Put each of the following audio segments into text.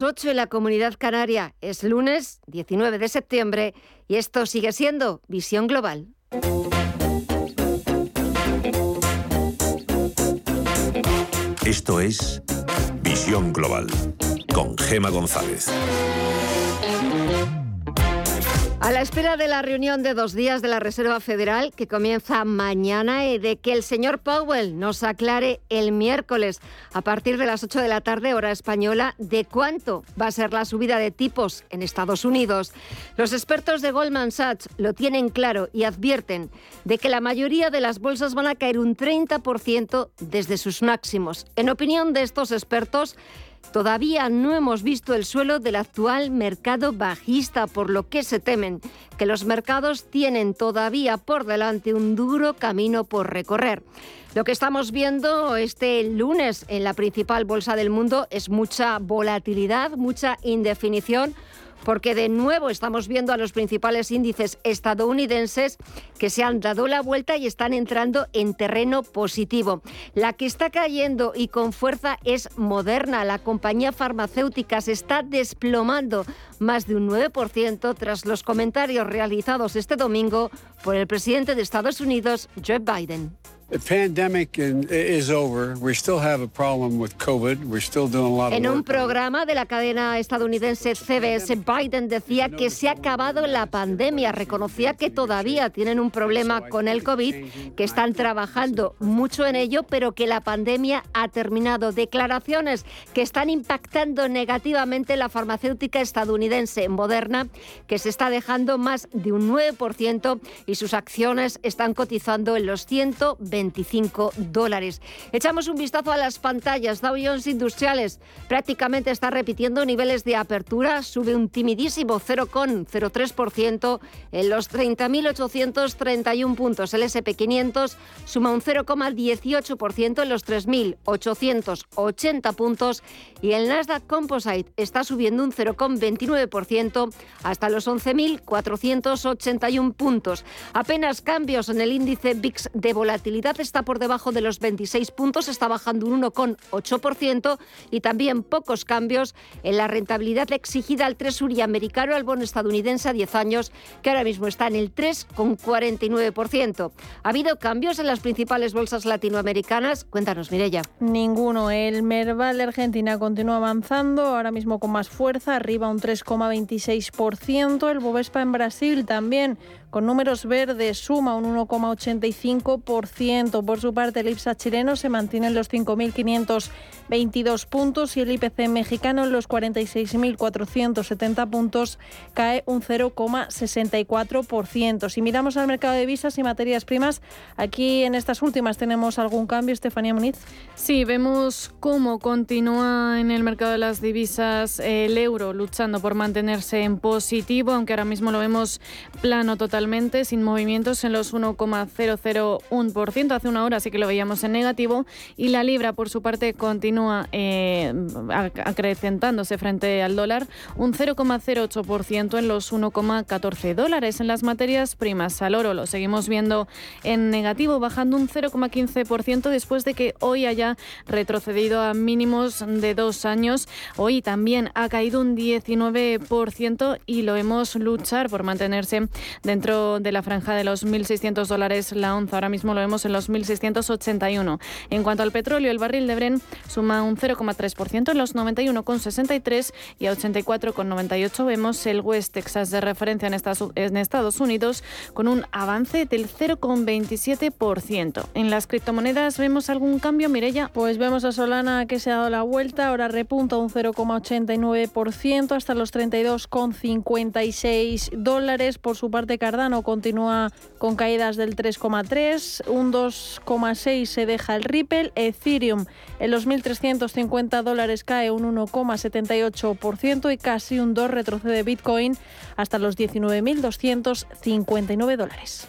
8 en la comunidad canaria. Es lunes 19 de septiembre y esto sigue siendo Visión Global. Esto es Visión Global con Gema González. A la espera de la reunión de dos días de la Reserva Federal, que comienza mañana, y de que el señor Powell nos aclare el miércoles, a partir de las 8 de la tarde, hora española, de cuánto va a ser la subida de tipos en Estados Unidos. Los expertos de Goldman Sachs lo tienen claro y advierten de que la mayoría de las bolsas van a caer un 30% desde sus máximos. En opinión de estos expertos, Todavía no hemos visto el suelo del actual mercado bajista, por lo que se temen que los mercados tienen todavía por delante un duro camino por recorrer. Lo que estamos viendo este lunes en la principal bolsa del mundo es mucha volatilidad, mucha indefinición porque de nuevo estamos viendo a los principales índices estadounidenses que se han dado la vuelta y están entrando en terreno positivo. La que está cayendo y con fuerza es Moderna. La compañía farmacéutica se está desplomando más de un 9% tras los comentarios realizados este domingo por el presidente de Estados Unidos, Joe Biden. En un programa de la cadena estadounidense CBS, Biden decía que se ha acabado la pandemia. Reconocía que todavía tienen un problema con el COVID, que están trabajando mucho en ello, pero que la pandemia ha terminado. Declaraciones que están impactando negativamente la farmacéutica estadounidense Moderna, que se está dejando más de un 9% y sus acciones están cotizando en los 120 25 dólares. Echamos un vistazo a las pantallas. Dow Jones Industriales prácticamente está repitiendo niveles de apertura, sube un timidísimo 0,03% en los 30.831 puntos. El SP500 suma un 0,18% en los 3.880 puntos y el Nasdaq Composite está subiendo un 0,29% hasta los 11.481 puntos. Apenas cambios en el índice VIX de volatilidad está por debajo de los 26 puntos, está bajando un 1,8% y también pocos cambios en la rentabilidad exigida al Treasury americano al bono estadounidense a 10 años, que ahora mismo está en el 3,49%. ¿Ha habido cambios en las principales bolsas latinoamericanas? Cuéntanos, Mirella. Ninguno. El Merval de Argentina continúa avanzando, ahora mismo con más fuerza, arriba un 3,26%. El Bovespa en Brasil también con números verdes suma un 1,85%. Por su parte, el IPSA chileno se mantiene en los 5.522 puntos y el IPC mexicano en los 46.470 puntos cae un 0,64%. Si miramos al mercado de visas y materias primas, aquí en estas últimas tenemos algún cambio, Estefanía Muniz. Sí, vemos cómo continúa en el mercado de las divisas el euro luchando por mantenerse en positivo, aunque ahora mismo lo vemos plano total sin movimientos en los 1,001%. Hace una hora sí que lo veíamos en negativo y la libra, por su parte, continúa eh, acrecentándose frente al dólar, un 0,08% en los 1,14 dólares. En las materias primas, al oro lo seguimos viendo en negativo, bajando un 0,15% después de que hoy haya retrocedido a mínimos de dos años. Hoy también ha caído un 19% y lo hemos luchar por mantenerse dentro de la franja de los 1.600 dólares la onza. Ahora mismo lo vemos en los 1.681. En cuanto al petróleo, el barril de Bren suma un 0,3% en los 91,63 y a 84,98 vemos el West Texas de referencia en Estados Unidos con un avance del 0,27%. En las criptomonedas vemos algún cambio, Mirella. Pues vemos a Solana que se ha dado la vuelta, ahora repunta un 0,89% hasta los 32,56 dólares. Por su parte, Cardano continúa con caídas del 3,3, un 2,6 se deja el Ripple, Ethereum en los 1.350 dólares cae un 1,78% y casi un 2 retrocede Bitcoin hasta los 19.259 dólares.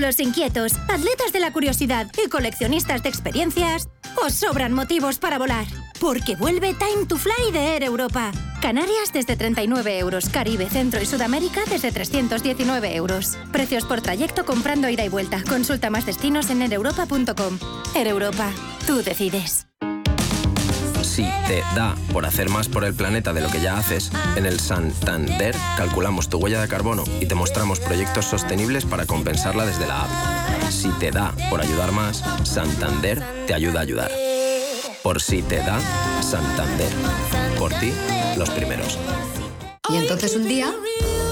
Cinéfilos inquietos, atletas de la curiosidad y coleccionistas de experiencias, os sobran motivos para volar. Porque vuelve Time to Fly de Air Europa. Canarias desde 39 euros, Caribe, Centro y Sudamérica desde 319 euros. Precios por trayecto comprando ida y vuelta. Consulta más destinos en aereuropa.com. Air Europa, tú decides. Si te da por hacer más por el planeta de lo que ya haces, en el Santander calculamos tu huella de carbono y te mostramos proyectos sostenibles para compensarla desde la app. Si te da por ayudar más, Santander te ayuda a ayudar. Por si te da, Santander. Por ti, los primeros. Y entonces un día,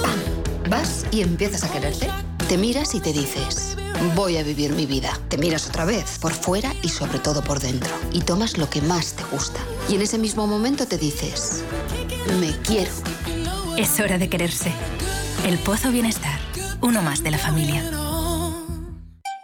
¡pam! Vas y empiezas a quererte. Te miras y te dices, voy a vivir mi vida. Te miras otra vez, por fuera y sobre todo por dentro. Y tomas lo que más te gusta. Y en ese mismo momento te dices, me quiero. Es hora de quererse. El Pozo Bienestar, uno más de la familia.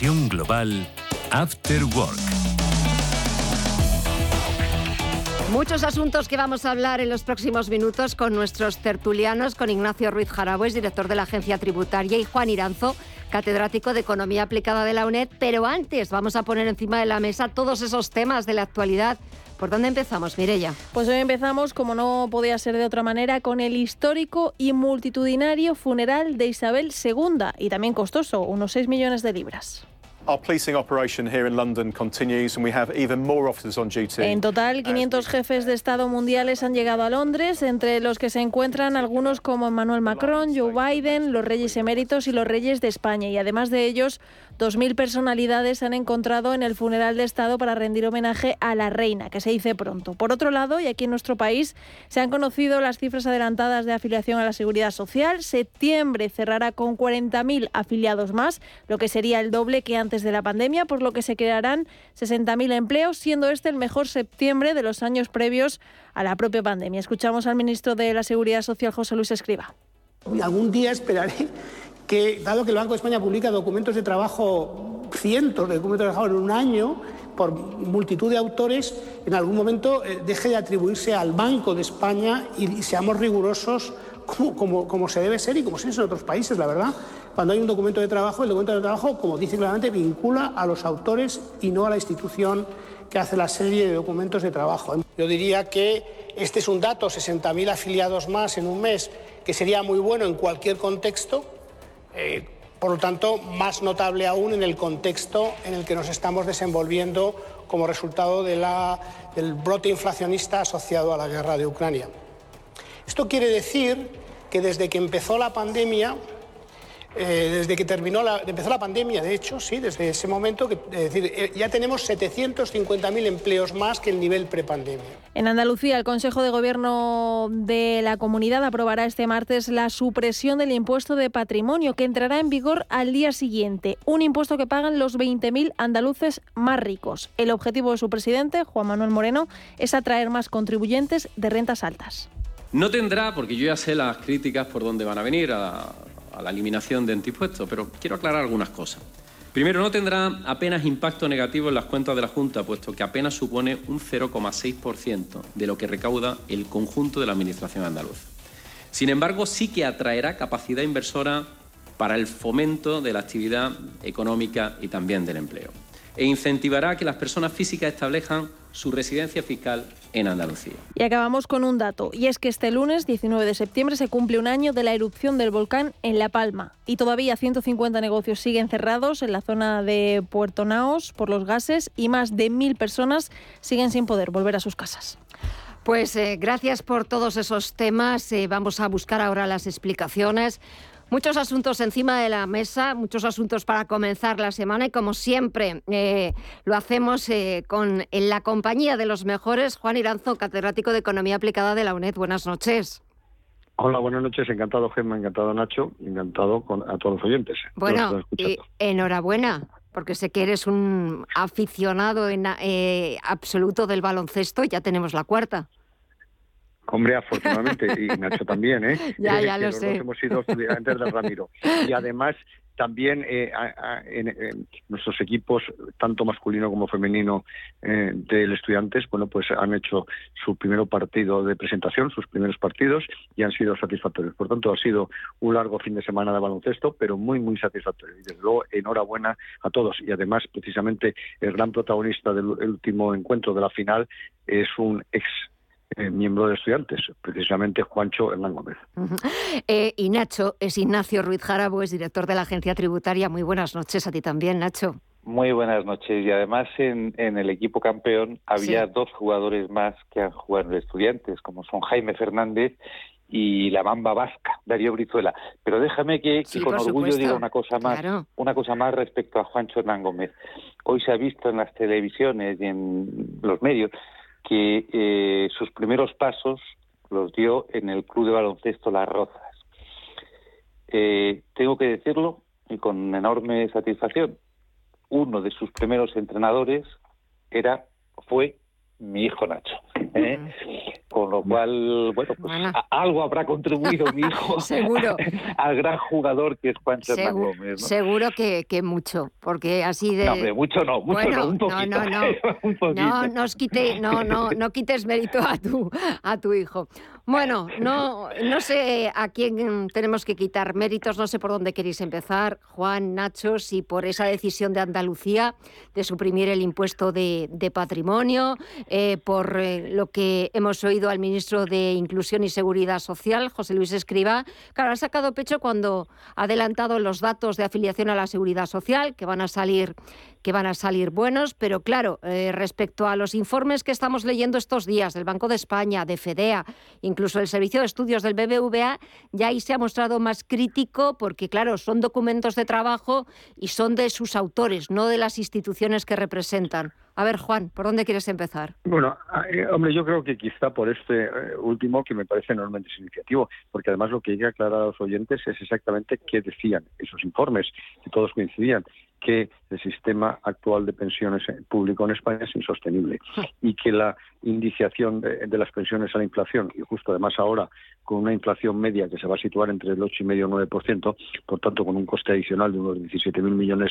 Global, After Work. Muchos asuntos que vamos a hablar en los próximos minutos con nuestros tertulianos, con Ignacio Ruiz Jarabues, director de la Agencia Tributaria, y Juan Iranzo, catedrático de Economía Aplicada de la UNED. Pero antes vamos a poner encima de la mesa todos esos temas de la actualidad. ¿Por dónde empezamos, Mirella? Pues hoy empezamos, como no podía ser de otra manera, con el histórico y multitudinario funeral de Isabel II y también costoso, unos 6 millones de libras. Our policing operation here in London continues and we have even more officers on duty. En total, 500 jefes de Estado mundiales han llegado a Londres, entre los que se encuentran algunos como Emmanuel Macron, Joe Biden, los reyes eméritos y los reyes de España. Y además de ellos, 2.000 personalidades se han encontrado en el funeral de Estado para rendir homenaje a la reina, que se dice pronto. Por otro lado, y aquí en nuestro país, se han conocido las cifras adelantadas de afiliación a la Seguridad Social. Septiembre cerrará con 40.000 afiliados más, lo que sería el doble que antes de la pandemia, por lo que se crearán 60.000 empleos, siendo este el mejor septiembre de los años previos a la propia pandemia. Escuchamos al ministro de la Seguridad Social, José Luis Escriba. Algún día esperaré que, dado que el Banco de España publica documentos de trabajo, cientos de documentos de trabajo en un año, por multitud de autores, en algún momento eh, deje de atribuirse al Banco de España y, seamos rigurosos como, como, como, se debe ser y como se es en otros países, la verdad. Cuando hay un documento de trabajo, el documento de trabajo, como dice claramente, vincula a los autores y no a la institución que hace la serie de documentos de trabajo. Yo diría que este es un dato, 60.000 afiliados más en un mes, que sería muy bueno en cualquier contexto, eh, por lo tanto, más notable aún en el contexto en el que nos estamos desenvolviendo como resultado del brote inflacionista asociado a la guerra de Ucrania. Esto quiere decir que desde que empezó la pandemia, eh, desde que terminó la, empezó la pandemia, de hecho, sí, desde ese momento, que, es decir, eh, ya tenemos 750.000 empleos más que el nivel prepandemia. En Andalucía, el Consejo de Gobierno de la comunidad aprobará este martes la supresión del impuesto de patrimonio, que entrará en vigor al día siguiente. Un impuesto que pagan los 20.000 andaluces más ricos. El objetivo de su presidente, Juan Manuel Moreno, es atraer más contribuyentes de rentas altas. No tendrá, porque yo ya sé las críticas por dónde van a venir a, a la eliminación de antipuestos, pero quiero aclarar algunas cosas. Primero, no tendrá apenas impacto negativo en las cuentas de la Junta, puesto que apenas supone un 0,6% de lo que recauda el conjunto de la Administración andaluza. Sin embargo, sí que atraerá capacidad inversora para el fomento de la actividad económica y también del empleo. E incentivará que las personas físicas establezcan su residencia fiscal en Andalucía. Y acabamos con un dato, y es que este lunes 19 de septiembre se cumple un año de la erupción del volcán en La Palma y todavía 150 negocios siguen cerrados en la zona de Puerto Naos por los gases y más de mil personas siguen sin poder volver a sus casas. Pues eh, gracias por todos esos temas. Eh, vamos a buscar ahora las explicaciones. Muchos asuntos encima de la mesa, muchos asuntos para comenzar la semana y como siempre eh, lo hacemos eh, con en la compañía de los mejores. Juan Iranzo, catedrático de Economía Aplicada de la UNED. Buenas noches. Hola, buenas noches. Encantado, Gemma. Encantado, Nacho. Encantado con, a todos los oyentes. Bueno, enhorabuena, porque sé que eres un aficionado en, eh, absoluto del baloncesto. Ya tenemos la cuarta. Hombre, afortunadamente, y Nacho también, ¿eh? Ya, ya lo sé. hemos sido estudiantes de Ramiro. Y además, también eh, en, nuestros equipos, tanto masculino como femenino eh, del estudiantes, bueno, pues han hecho su primer partido de presentación, sus primeros partidos, y han sido satisfactorios. Por tanto, ha sido un largo fin de semana de baloncesto, pero muy, muy satisfactorio. Y desde luego, enhorabuena a todos. Y además, precisamente, el gran protagonista del último encuentro de la final es un ex eh, miembro de estudiantes, precisamente Juancho Hernán Gómez. Eh, y Nacho es Ignacio Ruiz Jarabo, es director de la Agencia Tributaria. Muy buenas noches a ti también, Nacho. Muy buenas noches. Y además en, el equipo campeón había dos jugadores más que han jugado en estudiantes, como son Jaime Fernández y la Bamba Vasca, Darío Brizuela. Pero déjame que, con orgullo diga una cosa más, una cosa más respecto a Juancho Hernán Gómez. Hoy se ha visto en las televisiones y en los medios que eh, sus primeros pasos los dio en el Club de Baloncesto Las Rozas. Eh, tengo que decirlo y con enorme satisfacción, uno de sus primeros entrenadores era fue mi hijo Nacho. ¿eh? Con lo cual, bueno, pues algo habrá contribuido mi hijo seguro. al gran jugador que es Juan Hernán Gómez. Seguro que, que, mucho, porque así de... No, mucho no, mucho no, un poquito. No, no, no. no, nos quite, no, no, no quites mérito a tu, a tu hijo. Bueno, no, no sé a quién tenemos que quitar méritos, no sé por dónde queréis empezar, Juan, Nacho, si por esa decisión de Andalucía de suprimir el impuesto de, patrimonio, eh, por eh, lo que hemos oído al ministro de Inclusión y Seguridad Social, José Luis Escriba. Claro, ha sacado pecho cuando ha adelantado los datos de afiliación a la Seguridad Social, que van a salir que van a salir buenos, pero claro, eh, respecto a los informes que estamos leyendo estos días del Banco de España, de FEDEA, incluso el Servicio de Estudios del BBVA, ya ahí se ha mostrado más crítico porque, claro, son documentos de trabajo y son de sus autores, no de las instituciones que representan. A ver, Juan, ¿por dónde quieres empezar? Bueno, eh, hombre, yo creo que quizá por este eh, último que me parece enormemente significativo, porque además lo que hay que aclarar a los oyentes es exactamente qué decían esos informes, que todos coincidían que el sistema actual de pensiones público en España es insostenible y que la indiciación de, las pensiones a la inflación, y justo además ahora con una inflación media que se va a situar entre el 8,5 y el 9%, por tanto con un coste adicional de unos 17.000 millones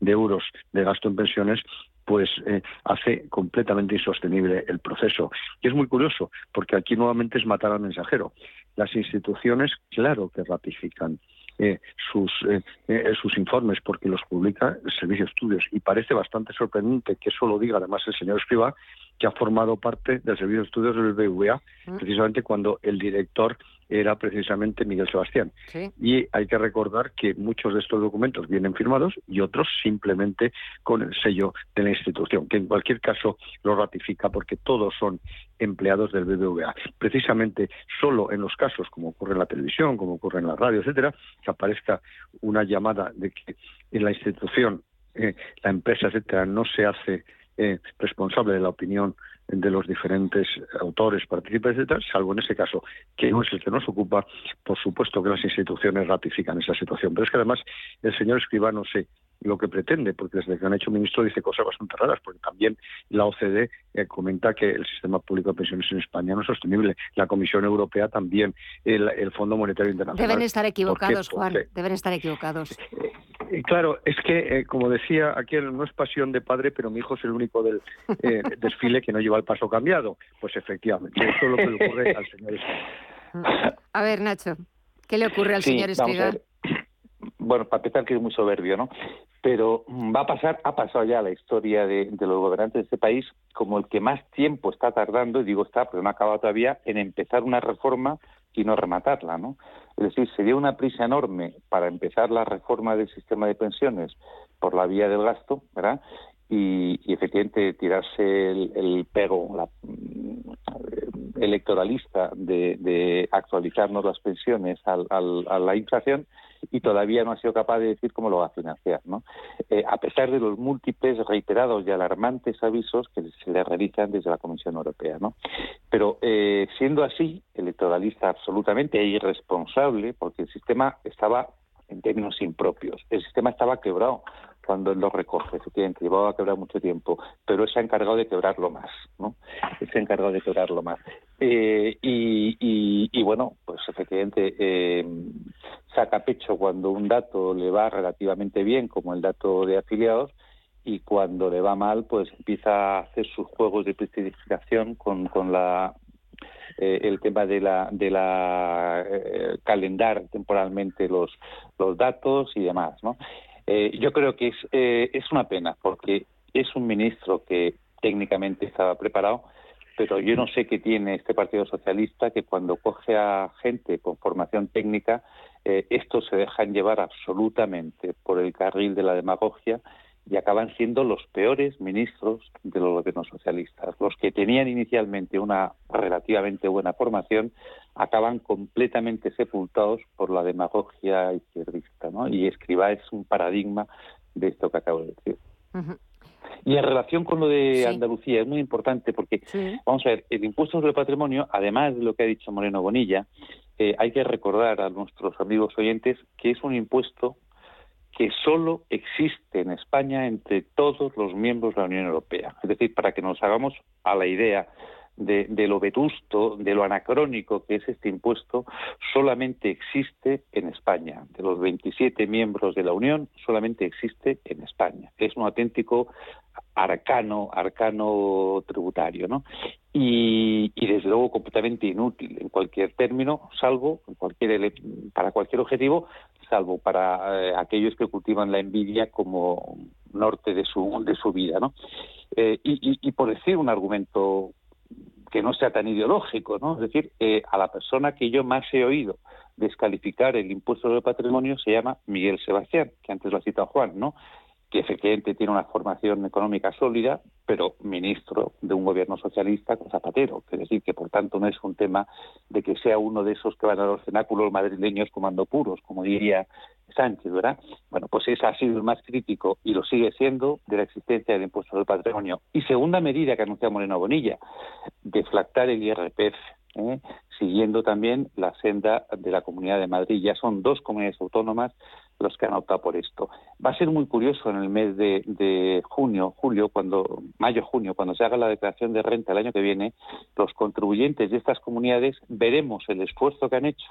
de euros de gasto en pensiones, pues eh, hace completamente insostenible el proceso. Y es muy curioso, porque aquí nuevamente es matar al mensajero. Las instituciones, claro que ratifican eh, sus, eh, eh, sus informes porque los publica el Servicio de Estudios. Y parece bastante sorprendente que eso lo diga además el señor Escriba, que ha formado parte del Servicio de Estudios del BVA, mm. precisamente cuando el director era precisamente Miguel Sebastián. Y hay que recordar que muchos de estos documentos vienen firmados y otros simplemente con el sello de la institución, que en cualquier caso lo ratifica porque todos son empleados del BBVA. Precisamente solo en los casos, como ocurre en la televisión, como ocurre en la radio, etcétera, que aparezca una llamada de que en la institución, eh, la empresa, etcétera, no se hace eh, responsable de la opinión de los diferentes autores, participantes, etcétera, salvo en ese caso, que no es el que nos ocupa, por supuesto que las instituciones ratifican esa situación. Pero es que además el señor Escribano sé lo que pretende, porque desde que han hecho ministro dice cosas bastante raras, porque también la OCDE eh, comenta que el sistema público de pensiones en España no es sostenible, la Comisión Europea también, el, Fondo Monetario Internacional. Deben estar equivocados, Juan, deben estar equivocados. Eh, eh, claro, es que, como decía, aquí no es pasión de padre, pero mi hijo es el único del desfile que no lleva el paso cambiado. Pues efectivamente, eso es lo que le ocurre al señor A ver, Nacho, ¿qué le ocurre al señor Espiga? Bueno, para empezar, que es muy soberbio, ¿no? pero va a pasar, ha pasado ya la historia de, los gobernantes de este país como el que más tiempo está tardando, y digo está, pero no ha acabado todavía, en empezar una reforma y no rematarla, ¿no? Es decir, sería una prisa enorme para empezar la reforma del sistema de pensiones por la vía del gasto, ¿verdad? Y, efectivamente tirarse el, pego, electoralista de, actualizarnos las pensiones al, a la inflación y todavía no ha sido capaz de decir cómo lo va a financiar, ¿no? Eh, a pesar de los múltiples, reiterados y alarmantes avisos que se le realizan desde la Comisión Europea, ¿no? Pero eh, siendo así, electoralista absolutamente e irresponsable, porque el sistema estaba en términos impropios, el sistema estaba quebrado cuando él lo recoge, efectivamente, llevaba a quebrar mucho tiempo, pero se ha encargado de quebrarlo más, ¿no? Se ha encargado de quebrarlo más. Eh, y, bueno, pues efectivamente eh, saca pecho cuando un dato le va relativamente bien, como el dato de afiliados, y cuando le va mal, pues empieza a hacer sus juegos de prestidigitación con, con la eh, el tema de la de la calendar temporalmente los los datos y demás, ¿no? Eh, yo creo que es, eh, es una pena porque es un ministro que técnicamente estaba preparado, pero yo no sé qué tiene este Partido Socialista que cuando coge a gente con formación técnica, eh, estos se dejan llevar absolutamente por el carril de la demagogia y acaban siendo los peores ministros de los gobiernos socialistas. Los que tenían inicialmente una relativamente buena formación acaban completamente sepultados por la demagogia izquierdista. ¿no? Y Escribá es un paradigma de esto que acabo de decir. Y en relación con lo de Andalucía es muy importante porque, vamos a ver, el impuesto sobre el patrimonio, además de lo que ha dicho Moreno Bonilla, eh, hay que recordar a nuestros amigos oyentes que es un impuesto que solo existe en España entre todos los miembros de la Unión Europea. Es decir, para que nos hagamos a la idea de, lo vetusto, de lo anacrónico que es este impuesto, solamente existe en España. De los 27 miembros de la Unión, solamente existe en España. Es un auténtico arcano, arcano tributario, ¿no? Y, desde luego completamente inútil en cualquier término, salvo en cualquier para cualquier objetivo, salvo para eh, aquellos que cultivan la envidia como norte de su de su vida, ¿no? Eh, y, por decir un argumento que no sea tan ideológico, ¿no? Es decir, eh, a la persona que yo más he oído descalificar el impuesto sobre patrimonio se llama Miguel Sebastián, que antes lo ha citado Juan, ¿no? Que efectivamente tiene una formación económica sólida, pero ministro de un gobierno socialista con Zapatero. Es decir, que por tanto no es un tema de que sea uno de esos que van a los cenáculos madrileños comando puros, como diría Sánchez, ¿verdad? Bueno, pues ese ha sido el más crítico y lo sigue siendo de la existencia del impuesto del patrimonio. Y segunda medida que anuncia Moreno Bonilla, deflactar el IRPF. ¿eh? siguiendo también la senda de la Comunidad de Madrid. Ya son dos comunidades autónomas los que han optado por esto. Va a ser muy curioso en el mes de, junio, julio, cuando mayo, junio, cuando se haga la declaración de renta el año que viene, los contribuyentes de estas comunidades veremos el esfuerzo que han hecho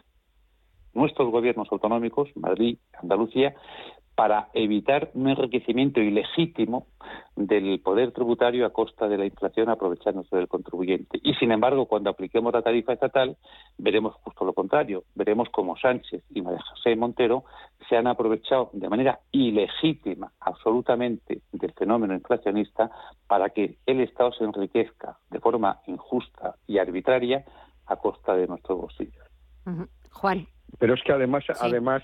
nuestros gobiernos autonómicos, Madrid, Andalucía, para evitar un enriquecimiento ilegítimo del poder tributario a costa de la inflación aprovechándose del contribuyente. Y sin embargo, cuando apliquemos la tarifa estatal, veremos justo lo contrario. Veremos como Sánchez y María José Montero se han aprovechado de manera ilegítima, absolutamente, del fenómeno inflacionista para que el Estado se enriquezca de forma injusta y arbitraria a costa de nuestros bolsillos. Juan. Pero es que además, además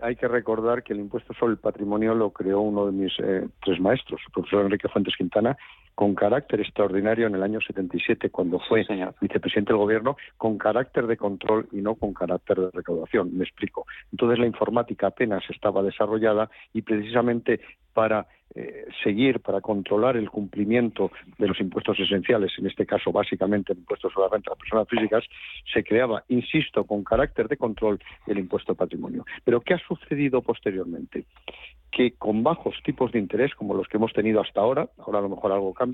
hay que recordar que el impuesto sobre el patrimonio lo creó uno de mis eh, tres maestros, el profesor Enrique Fuentes Quintana, con carácter extraordinario en el año 77, cuando fue vicepresidente del gobierno, con carácter de control y no con carácter de recaudación. Me explico. Entonces la informática apenas estaba desarrollada y precisamente para eh, seguir, para controlar el cumplimiento de los impuestos esenciales, en este caso básicamente el impuesto sobre la renta de las personas físicas, se creaba, insisto, con carácter de control el impuesto de patrimonio. Pero ¿qué ha sucedido posteriormente? Que con bajos tipos de interés, como los que hemos tenido hasta ahora, ahora a lo mejor algo cambia,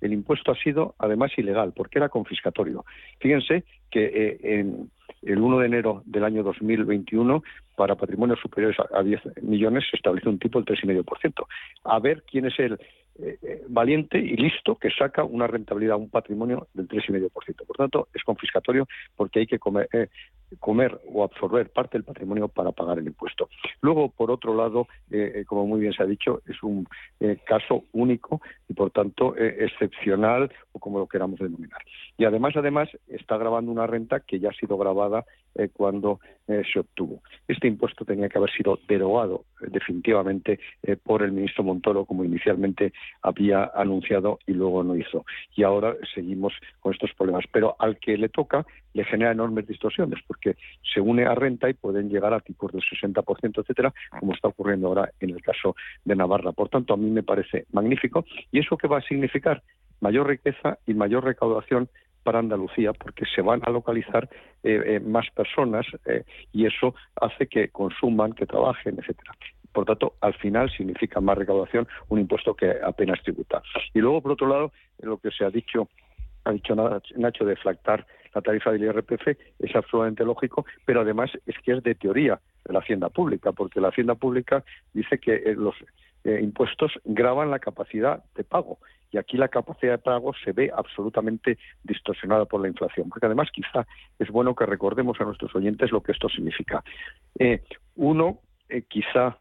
el impuesto ha sido además ilegal porque era confiscatorio. Fíjense que eh, en el 1 de enero del año 2021 para patrimonios superiores a 10 millones se establece un tipo del 3,5%. A ver quién es el eh, eh, valiente y listo que saca una rentabilidad, un patrimonio del 3,5%. Por tanto, es confiscatorio porque hay que comer o absorber parte del patrimonio para pagar el impuesto. Luego, por otro lado, eh, eh, como muy bien se ha dicho, es un eh, caso único y, por tanto, excepcional o como lo queramos denominar. Y además, además, está grabando una renta que ya ha sido grabada cuando se obtuvo. Este impuesto tenía que haber sido derogado definitivamente por el ministro Montoro, como inicialmente había anunciado y luego no hizo. Y ahora seguimos con estos problemas. Pero al que le toca le genera enormes distorsiones, porque se une a renta y pueden llegar a tipos del 60%, etcétera, como está ocurriendo ahora en el caso de Navarra. Por tanto, a mí me parece magnífico. ¿Y eso qué va a significar? Mayor riqueza y mayor recaudación para Andalucía, porque se van a localizar eh, eh, más personas eh, y eso hace que consuman, que trabajen, etcétera. Por tanto, al final significa más recaudación, un impuesto que apenas tributa. Y luego, por otro lado, lo que se ha dicho ha dicho Nacho, deflactar la tarifa del IRPF es absolutamente lógico, pero además es que es de teoría de la hacienda pública, porque la hacienda pública dice que eh, los eh, impuestos graban la capacidad de pago y aquí la capacidad de pago se ve absolutamente distorsionada por la inflación, porque además quizá es bueno que recordemos a nuestros oyentes lo que esto significa. Eh, uno quizá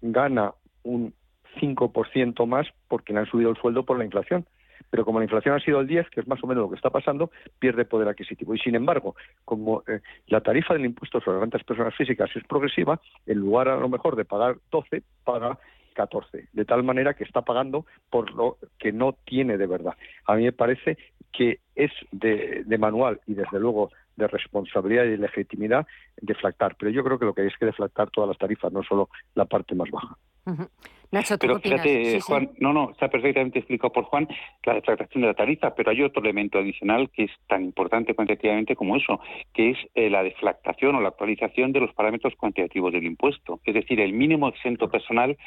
gana un 5% más porque le han subido el sueldo por la inflación, pero como la inflación ha sido el 10, que es más o menos lo que está pasando, pierde poder adquisitivo. Y sin embargo, como eh, la tarifa del impuesto sobre rentas personas físicas es progresiva, en lugar a lo mejor de pagar 12, paga 14, de tal manera que está pagando por lo que no tiene de verdad. A mí me parece que es de, de manual y desde luego de responsabilidad y de legitimidad deflactar, pero yo creo que lo que hay es que deflactar todas las tarifas, no solo la parte más baja. Nacho, pero fíjate, Juan, no, no, está perfectamente explicado por Juan la deflactación de la tarifa, pero hay otro elemento adicional que es tan importante cuantitativamente como eso, que es eh, la deflactación o la actualización de los parámetros cuantitativos del impuesto. Es decir, el mínimo exento personal,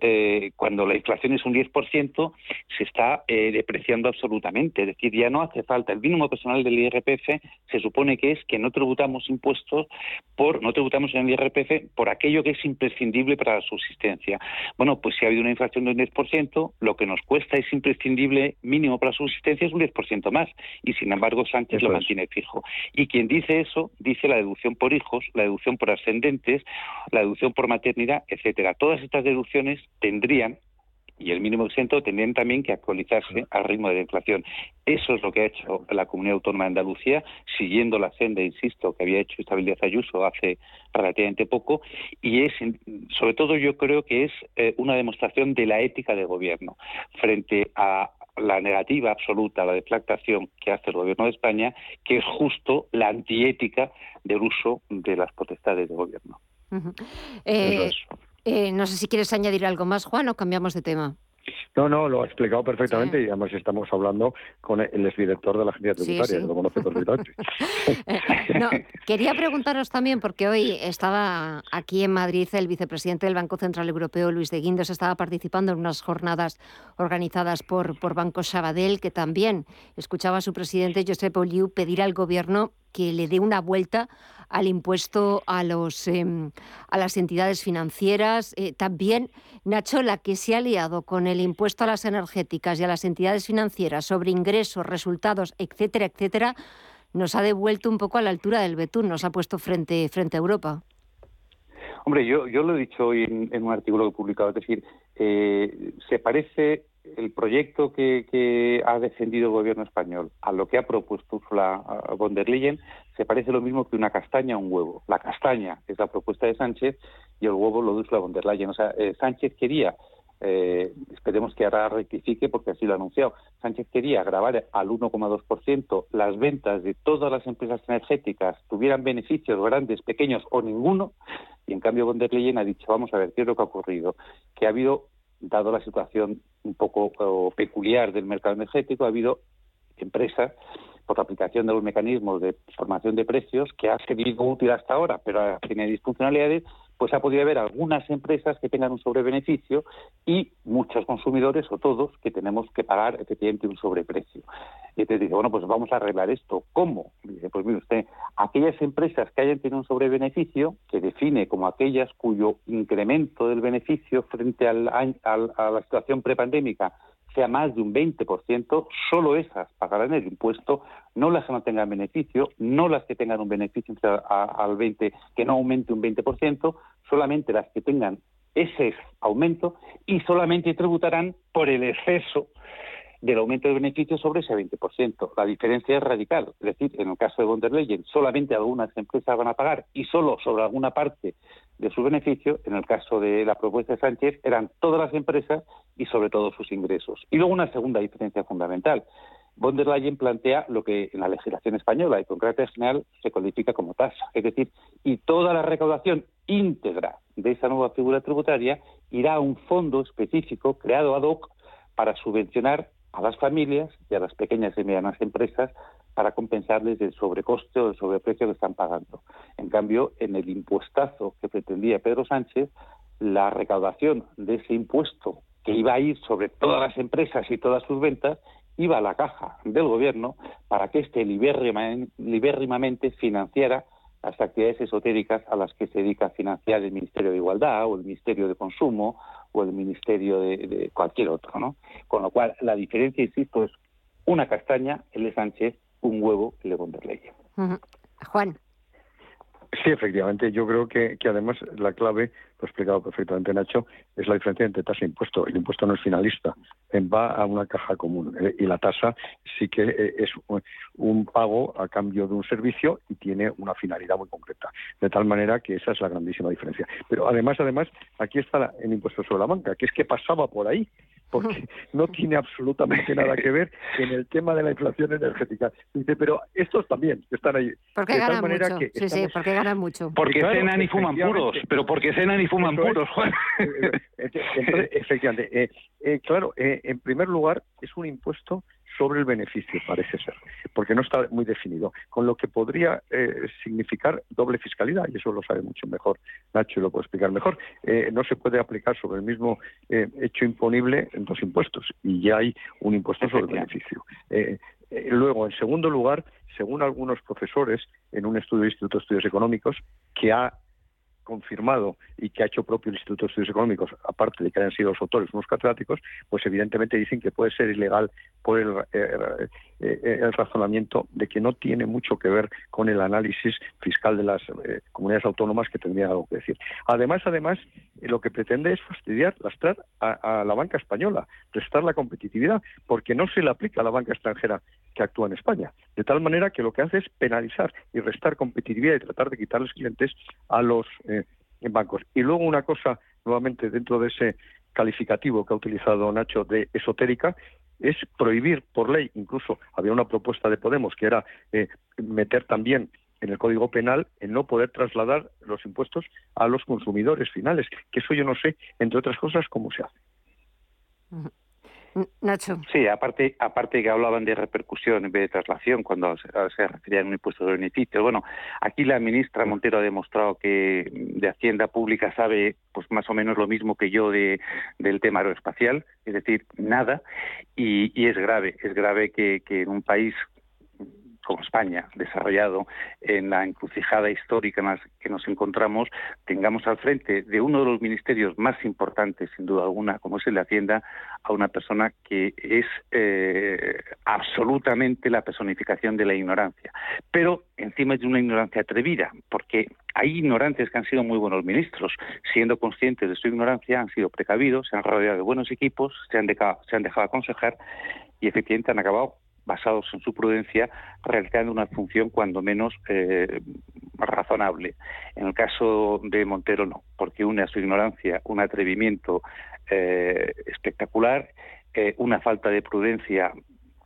eh, cuando la inflación es un 10%, se está eh, depreciando absolutamente. Es decir, ya no hace falta. El mínimo personal del IRPF se supone que es que no tributamos impuestos por, no tributamos en el IRPF por aquello que es imprescindible para la subsistencia. Bueno, pues si ha habido una inflación de un 10%, lo que nos cuesta es imprescindible mínimo para la subsistencia es un 10% más. Y sin embargo, Sánchez lo mantiene fijo. Y quien dice eso, dice la deducción por hijos, la deducción por ascendentes, la deducción por maternidad, etcétera. Todas estas deducciones tendrían y el mínimo exento tendrían también que actualizarse al ritmo de la inflación. Eso es lo que ha hecho la Comunidad Autónoma de Andalucía, siguiendo la senda, insisto, que había hecho Estabilidad Ayuso hace relativamente poco, y es, sobre todo yo creo que es eh, una demostración de la ética del gobierno frente a la negativa absoluta la deflactación que hace el gobierno de España, que es justo la antiética del uso de las potestades del gobierno. Eh, no sé si quieres añadir algo más, Juan, o cambiamos de tema. No, no, lo ha explicado perfectamente y además estamos hablando con el exdirector de la agencia tributaria, lo conoce perfectamente. Eh, quería preguntaros también, porque hoy estaba aquí en Madrid el vicepresidente del Banco Central Europeo, Luis de Guindos, estaba participando en unas jornadas organizadas por, por Banco Sabadell, que también escuchaba a su presidente, Josep Oliu, pedir al gobierno que le dé una vuelta al impuesto a, los, em, a las entidades financieras. Eh, también, Nacho, la que se ha liado con el impuesto a las energéticas y a las entidades financieras sobre ingresos, resultados, etcétera, etcétera, nos ha devuelto un poco a la altura del betún, nos ha puesto frente, frente a Europa. Hombre, yo, yo lo he dicho hoy en, un artículo que he publicado, es decir, eh, se parece el proyecto que, ha defendido el gobierno español a lo que ha propuesto Ursula von der Leyen se parece lo mismo que una castaña a un huevo. La castaña es la propuesta de Sánchez y el huevo lo de Ursula von der Leyen. O sea, eh, Sánchez quería, eh, esperemos que ahora rectifique porque así lo ha anunciado, Sánchez quería grabar al 1,2% las ventas de todas las empresas energéticas, tuvieran beneficios grandes, pequeños o ninguno, y en cambio von der Leyen ha dicho, vamos a ver, ¿qué es lo que ha ocurrido? Que ha habido dado la situación un poco peculiar del mercado energético, ha habido empresas por la aplicación de los mecanismos de formación de precios que ha servido útil hasta ahora, pero tiene disfuncionalidades, pues ha podido haber algunas empresas que tengan un sobrebeneficio y muchos consumidores o todos que tenemos que pagar efectivamente un sobreprecio. Y te dice, bueno, pues vamos a arreglar esto. ¿Cómo? dice, pues mire usted, aquellas empresas que hayan tenido un sobrebeneficio, que define como aquellas cuyo incremento del beneficio frente al, a la situación prepandémica sea más de un 20%, solo esas pagarán el impuesto, no las que no tengan beneficio, no las que tengan un beneficio al 20, que no aumente un 20%, solamente las que tengan ese aumento y solamente tributarán por el exceso del aumento de beneficios sobre ese 20%. La diferencia es radical. Es decir, en el caso de von der Leyen, solamente algunas empresas van a pagar y solo sobre alguna parte de su beneficio. En el caso de la propuesta de Sánchez, eran todas las empresas y sobre todo sus ingresos. Y luego una segunda diferencia fundamental. Von der Leyen plantea lo que en la legislación española y con carácter general se codifica como tasa. Es decir, y toda la recaudación íntegra de esa nueva figura tributaria irá a un fondo específico creado ad hoc para subvencionar a las familias y a las pequeñas y medianas empresas para compensarles el sobrecoste o el sobreprecio que están pagando. En cambio, en el impuestazo que pretendía Pedro Sánchez, la recaudación de ese impuesto que iba a ir sobre todas las empresas y todas sus ventas iba a la caja del gobierno para que éste libérrimamente financiara las actividades esotéricas a las que se dedica a financiar el Ministerio de Igualdad o el Ministerio de Consumo o el Ministerio de, cualquier otro, ¿no? Con lo cual, la diferencia, insisto, es una castaña, el de Sánchez, un huevo, el de von Juan. Sí, efectivamente. Yo creo que, que además la clave, lo ha explicado perfectamente Nacho, es la diferencia entre tasa e impuesto. El impuesto no es finalista, va a una caja común eh, y la tasa sí que eh, es un pago a cambio de un servicio y tiene una finalidad muy concreta. De tal manera que esa es la grandísima diferencia. Pero además, además, aquí está el impuesto sobre la banca, que es que pasaba por ahí porque no tiene absolutamente nada que ver en el tema de la inflación energética. Dice, pero estos también están ahí. Porque ganan mucho. sí, sí, porque ganan mucho. Porque cenan y fuman puros, pero porque cenan y fuman puros, Juan. Eh, eh, efectivamente. Eh, claro, en primer lugar, es un impuesto sobre el beneficio, parece ser, porque no está muy definido, con lo que podría eh, significar doble fiscalidad, y eso lo sabe mucho mejor Nacho y lo puede explicar mejor. Eh, no se puede aplicar sobre el mismo eh, hecho imponible en dos impuestos, y ya hay un impuesto sobre el beneficio. luego, en segundo lugar, según algunos profesores en un estudio del Instituto de Estudios Económicos, que ha confirmado y que ha hecho propio el Instituto de Estudios Económicos, aparte de que hayan sido los autores unos catedráticos, pues evidentemente dicen que puede ser ilegal por el, eh, eh, el razonamiento de que no tiene mucho que ver con el análisis fiscal de las eh, comunidades autónomas que tendría algo que decir. Además, además, lo que pretende es fastidiar, lastrar a la banca española, restar la competitividad, porque no se le aplica a la banca extranjera que actúa en España. De tal manera que lo que hace es penalizar y restar competitividad y tratar de quitarles clientes a los eh, bancos. Y luego una cosa, nuevamente, dentro de ese calificativo que ha utilizado Nacho de esotérica, es prohibir por ley, incluso había una propuesta de Podemos que era eh, meter también en el Código Penal el no poder trasladar los impuestos a los consumidores finales, que eso yo no sé, entre otras cosas, cómo se hace. Nacho. Sí, aparte, aparte que hablaban de repercusión en vez de traslación cuando se, referían a un impuesto de beneficio. Bueno, aquí la ministra Montero ha demostrado que de Hacienda Pública sabe pues más o menos lo mismo que yo de, del tema aeroespacial, es decir, nada, y, y es grave, es grave que, que en un país como España, desarrollado en la encrucijada histórica en la que nos encontramos, tengamos al frente de uno de los ministerios más importantes, sin duda alguna, como es el de Hacienda, a una persona que es eh, absolutamente la personificación de la ignorancia. Pero encima es de una ignorancia atrevida, porque hay ignorantes que han sido muy buenos ministros, siendo conscientes de su ignorancia, han sido precavidos, se han rodeado de buenos equipos, se han, se han dejado aconsejar y efectivamente han acabado basados en su prudencia, realizando una función cuando menos eh, razonable. En el caso de Montero no, porque une a su ignorancia un atrevimiento eh, espectacular, eh, una falta de prudencia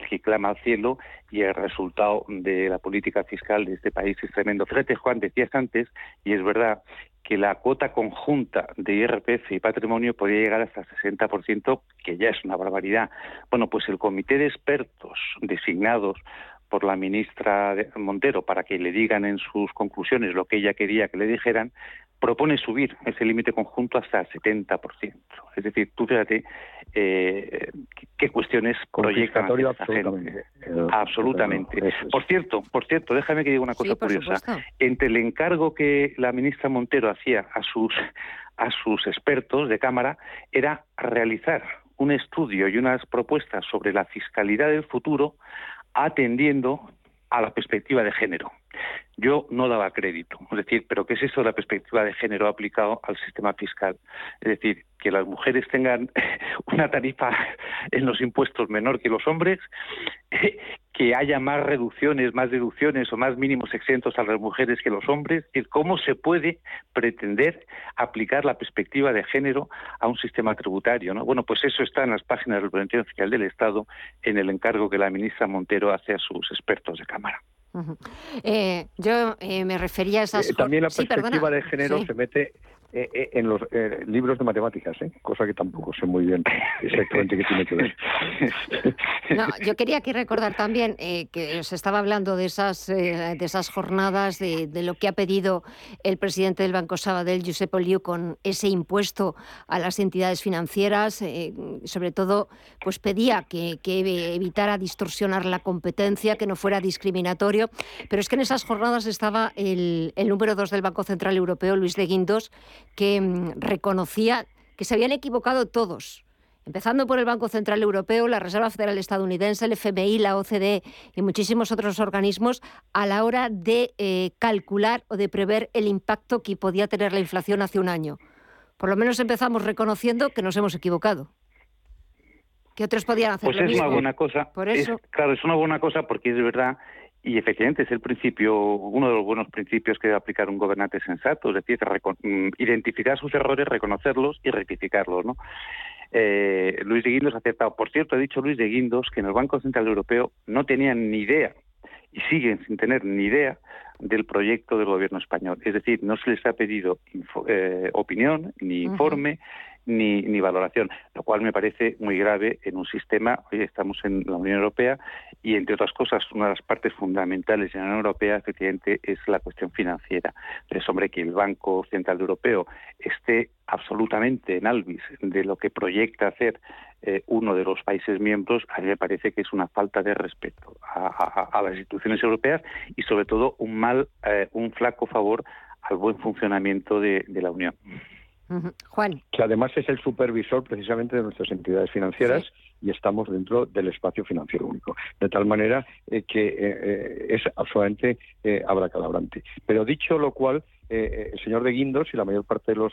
que clama al cielo y el resultado de la política fiscal de este país es tremendo. Fíjate, Juan, decías antes, y es verdad, que la cuota conjunta de IRPF y patrimonio podría llegar hasta el 60%, que ya es una barbaridad. Bueno, pues el comité de expertos designados por la ministra Montero para que le digan en sus conclusiones lo que ella quería que le dijeran, propone subir ese límite conjunto hasta el 70%. Es decir, tú fíjate eh, qué cuestiones proyectan absolutamente. absolutamente. Por cierto, por cierto, déjame que diga una cosa curiosa. Entre el encargo que la ministra Montero hacía a sus a sus expertos de cámara era realizar un estudio y unas propuestas sobre la fiscalidad del futuro atendiendo a la perspectiva de género. Yo no daba crédito. Es decir, ¿pero qué es eso de la perspectiva de género aplicado al sistema fiscal? Es decir, que las mujeres tengan una tarifa en los impuestos menor que los hombres, que haya más reducciones, más deducciones o más mínimos exentos a las mujeres que los hombres. Es ¿Cómo se puede pretender aplicar la perspectiva de género a un sistema tributario? ¿no? Bueno, pues eso está en las páginas del Boletín Fiscal del Estado en el encargo que la ministra Montero hace a sus expertos de Cámara. Eh, yo eh, me refería a esas... Eh, también la perspectiva de género se mete eh, eh, en los eh, libros de matemáticas, cosa que tampoco sé muy bien exactamente qué tiene que ver. No, yo quería aquí recordar también que se estaba hablando de esas, de esas jornadas, de, lo que ha pedido el presidente del Banco Sabadell, Josep Oliu, con ese impuesto a las entidades financieras. sobre todo, pues pedía que, que evitara distorsionar la competencia, que no fuera discriminatorio. Pero es que en esas jornadas estaba el, el número dos del Banco Central Europeo, Luis de Guindos, que mm, reconocía que se habían equivocado todos, empezando por el Banco Central Europeo, la Reserva Federal Estadounidense, el FMI, la OCDE y muchísimos otros organismos, a la hora de eh, calcular o de prever el impacto que podía tener la inflación hace un año. Por lo menos empezamos reconociendo que nos hemos equivocado. Que otros podían hacer pues es una buena cosa. Por eso. claro, es una buena cosa porque es verdad y efectivamente es el principio, uno de los buenos principios que debe aplicar un gobernante sensato, es decir, mm, identificar sus errores, reconocerlos y rectificarlos. ¿no? Eh, Luis de Guindos ha aceptado. Por cierto, ha dicho Luis de Guindos que en el Banco Central Europeo no tenían ni idea y siguen sin tener ni idea del proyecto del gobierno español. Es decir, no se les ha pedido eh, opinión ni informe ni, ni valoración, lo cual me parece muy grave en un sistema, hoy estamos en la Unión Europea y entre otras cosas una de las partes fundamentales de la Unión Europea efectivamente es la cuestión financiera. Pero hombre, que el Banco Central Europeo esté absolutamente en albis de lo que proyecta hacer eh, uno de los países miembros, a mí me parece que es una falta de respeto a, las instituciones europeas y sobre todo un mal, eh, un flaco favor al buen funcionamiento de la Unión. Juan. Que además es el supervisor precisamente de nuestras entidades financieras y estamos dentro del espacio financiero único. De tal manera eh, que eh, eh, es absolutamente abracadabrante. Pero dicho lo cual, el señor de Guindos y la mayor parte de los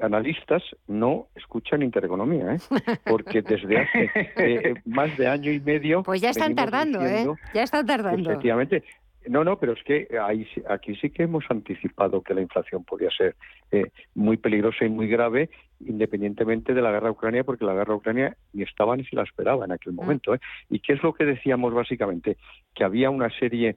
analistas no escuchan intereconomía, porque desde hace más de año y medio... Pues ya están tardando, ¿eh? Ya están tardando. Efectivamente, no, no, pero es que ahí, aquí sí que hemos anticipado que la inflación podía ser eh, muy peligrosa y muy grave, independientemente de la guerra de Ucrania, porque la guerra de Ucrania ni estaba ni se la esperaba en aquel mm. momento. ¿eh? ¿Y qué es lo que decíamos básicamente? Que había una serie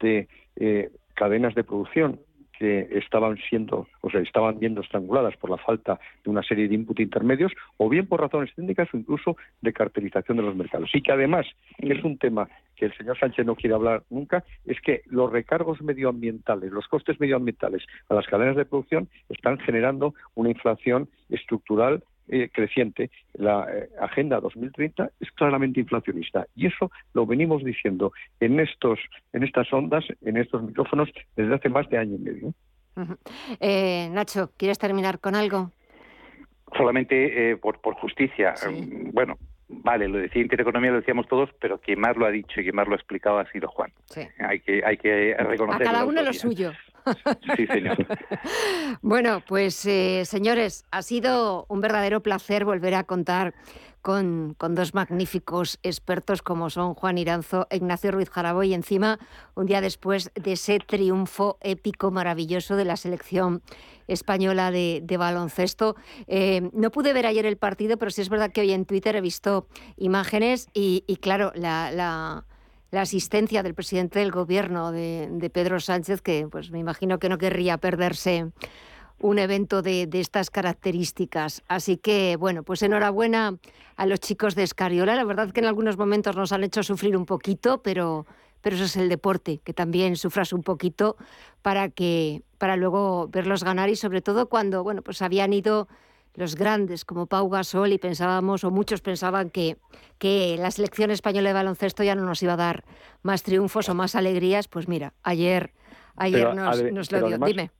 de eh, cadenas de producción que estaban siendo, o sea, estaban viendo estranguladas por la falta de una serie de input intermedios, o bien por razones técnicas o incluso de cartelización de los mercados. Y que además, que es un tema que el señor Sánchez no quiere hablar nunca, es que los recargos medioambientales, los costes medioambientales a las cadenas de producción están generando una inflación estructural eh, creciente, la eh, Agenda 2030 es claramente inflacionista y eso lo venimos diciendo en estos, en estas ondas, en estos micrófonos desde hace más de año y medio. Eh, Nacho, ¿quieres terminar con algo? Solamente por, por justicia. Mm, bueno, vale, lo decía Intereconomía, lo decíamos todos, pero quien más lo ha dicho y quien más lo ha explicado ha sido Juan. Hay que, hay que reconocer. A cada uno lo suyo. Sí, señor. bueno, pues eh, señores, ha sido un verdadero placer volver a contar con, dos magníficos expertos como son Juan Iranzo e Ignacio Ruiz Jaraboy, y encima un día después de ese triunfo épico, maravilloso de la selección española de, baloncesto. Eh, no pude ver ayer el partido, pero sí es verdad que hoy en Twitter he visto imágenes y, claro, la la asistencia del presidente del gobierno de, Pedro Sánchez, que pues me imagino que no querría perderse un evento de, estas características. Así que, bueno, pues enhorabuena a los chicos de Escariola. La verdad que en algunos momentos nos han hecho sufrir un poquito, pero, pero eso es el deporte, que también sufras un poquito para que para luego verlos ganar y sobre todo cuando, bueno, pues habían ido los grandes como Pau Gasol y pensábamos, o muchos pensaban que, que la selección española de baloncesto ya no nos iba a dar más triunfos o más alegrías, pues mira, ayer, ayer nos, lo dio. Dime.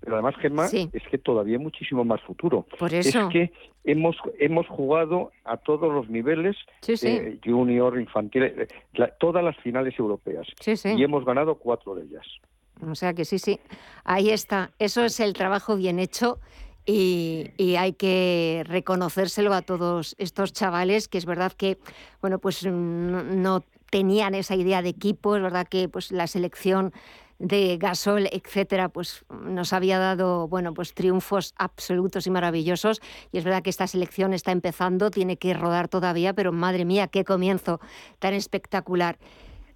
Pero además, Gemma, es que todavía hay muchísimo más futuro. Por eso. Es que hemos, hemos jugado a todos los niveles, eh, junior, infantil, eh, todas las finales europeas. Y hemos ganado cuatro de ellas. O sea que sí, sí, ahí está. Eso es el trabajo bien hecho y, hay que reconocérselo a todos estos chavales, que es verdad que, bueno, pues mm, no, tenían esa idea de equipo, es verdad que pues la selección de Gasol, etcétera, pues nos había dado, bueno, pues triunfos absolutos y maravillosos. Y es verdad que esta selección está empezando, tiene que rodar todavía, pero madre mía, qué comienzo tan espectacular.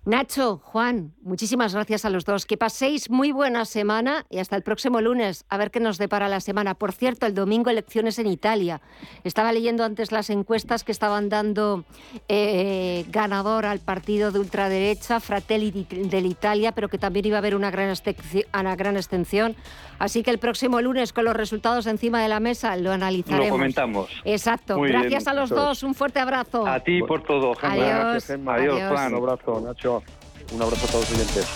Nacho, Juan, muchísimas gracias a los dos. Que paséis muy buena semana y hasta el próximo lunes a ver qué nos depara la semana. Por cierto, el domingo elecciones en Italia. Estaba leyendo antes las encuestas que estaban dando eh, ganador al partido de ultraderecha, Fratelli dell'Italia, pero que también iba a haber una gran, una gran extensión. Así que el próximo lunes, con los resultados encima de la mesa, lo analizaremos. Lo comentamos. Exacto. gracias a los dos. Un fuerte abrazo. A ti por todo, Adiós. Adiós, Juan. Un abrazo, Nacho. Un abrazo a todos los oyentes.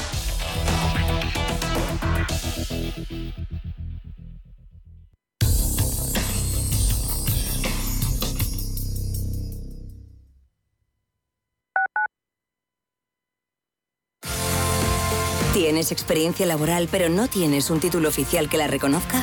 ¿Tienes experiencia laboral pero no tienes un título oficial que la reconozca?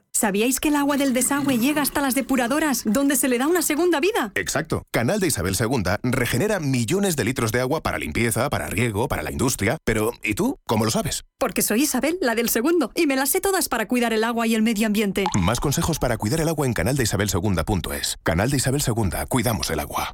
¿Sabíais que el agua del desagüe llega hasta las depuradoras, donde se le da una segunda vida? Exacto. Canal de Isabel II regenera millones de litros de agua para limpieza, para riego, para la industria. Pero, ¿y tú? ¿Cómo lo sabes? Porque soy Isabel, la del segundo, y me las sé todas para cuidar el agua y el medio ambiente. Más consejos para cuidar el agua en canaldeisabelsegunda.es. Canal de Isabel II, cuidamos el agua.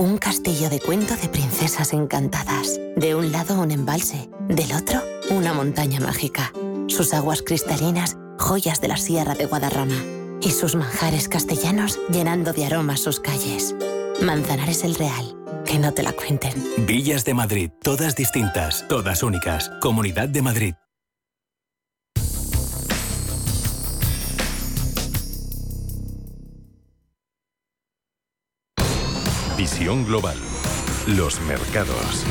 Un castillo de cuento de princesas encantadas. De un lado un embalse, del otro una montaña mágica. Sus aguas cristalinas, joyas de la Sierra de Guadarrama. Y sus manjares castellanos llenando de aromas sus calles. Manzanares el Real. Que no te la cuenten. Villas de Madrid, todas distintas, todas únicas. Comunidad de Madrid. Visión Global. Los mercados.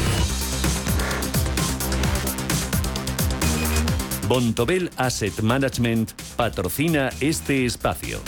Bontobel Asset Management patrocina este espacio.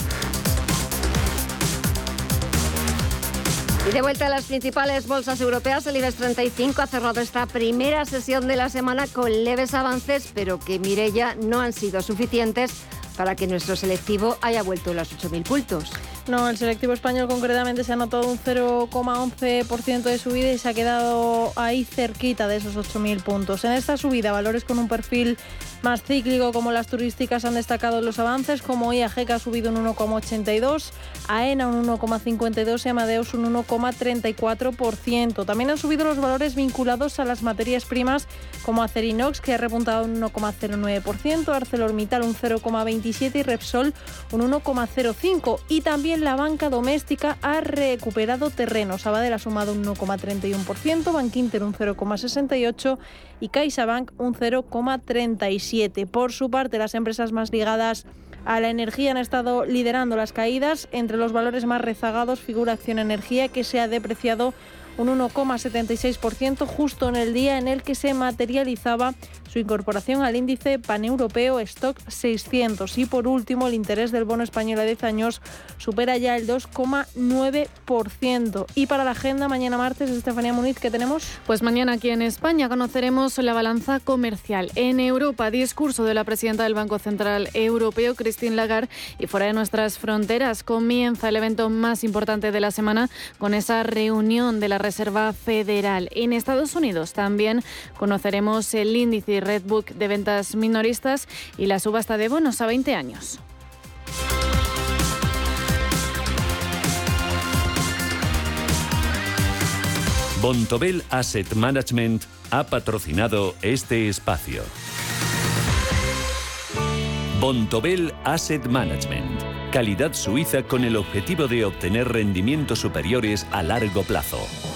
Y de vuelta a las principales bolsas europeas, el IBEX 35 ha cerrado esta primera sesión de la semana con leves avances, pero que ya no han sido suficientes para que nuestro selectivo haya vuelto a los 8.000 puntos. No, el selectivo español concretamente se ha notado un 0,11% de subida y se ha quedado ahí cerquita de esos 8.000 puntos. En esta subida, valores con un perfil más cíclico como las turísticas han destacado los avances, como IAG que ha subido un 1,82, AENA un 1,52 y Amadeus un 1,34%. También han subido los valores vinculados a las materias primas como Acerinox que ha repuntado un 1,09%, ArcelorMittal un 0,27 y Repsol un 1,05 y también la banca doméstica ha recuperado terreno. Sabadell ha sumado un 1,31%, Bankinter un 0,68 y CaixaBank un 0,37. Por su parte, las empresas más ligadas a la energía han estado liderando las caídas. Entre los valores más rezagados figura Acción Energía, que se ha depreciado un 1,76% justo en el día en el que se materializaba su incorporación al índice paneuropeo Stock 600. Y por último, el interés del bono español a 10 años supera ya el 2,9%. Y para la agenda, mañana martes, Estefanía Muniz, ¿qué tenemos? Pues mañana aquí en España conoceremos la balanza comercial. En Europa, discurso de la presidenta del Banco Central Europeo, Christine Lagarde, y fuera de nuestras fronteras comienza el evento más importante de la semana con esa reunión de la Reserva Federal. En Estados Unidos también conoceremos el índice Redbook de ventas minoristas y la subasta de bonos a 20 años. Bontobel Asset Management ha patrocinado este espacio. Bontobel Asset Management calidad suiza con el objetivo de obtener rendimientos superiores a largo plazo.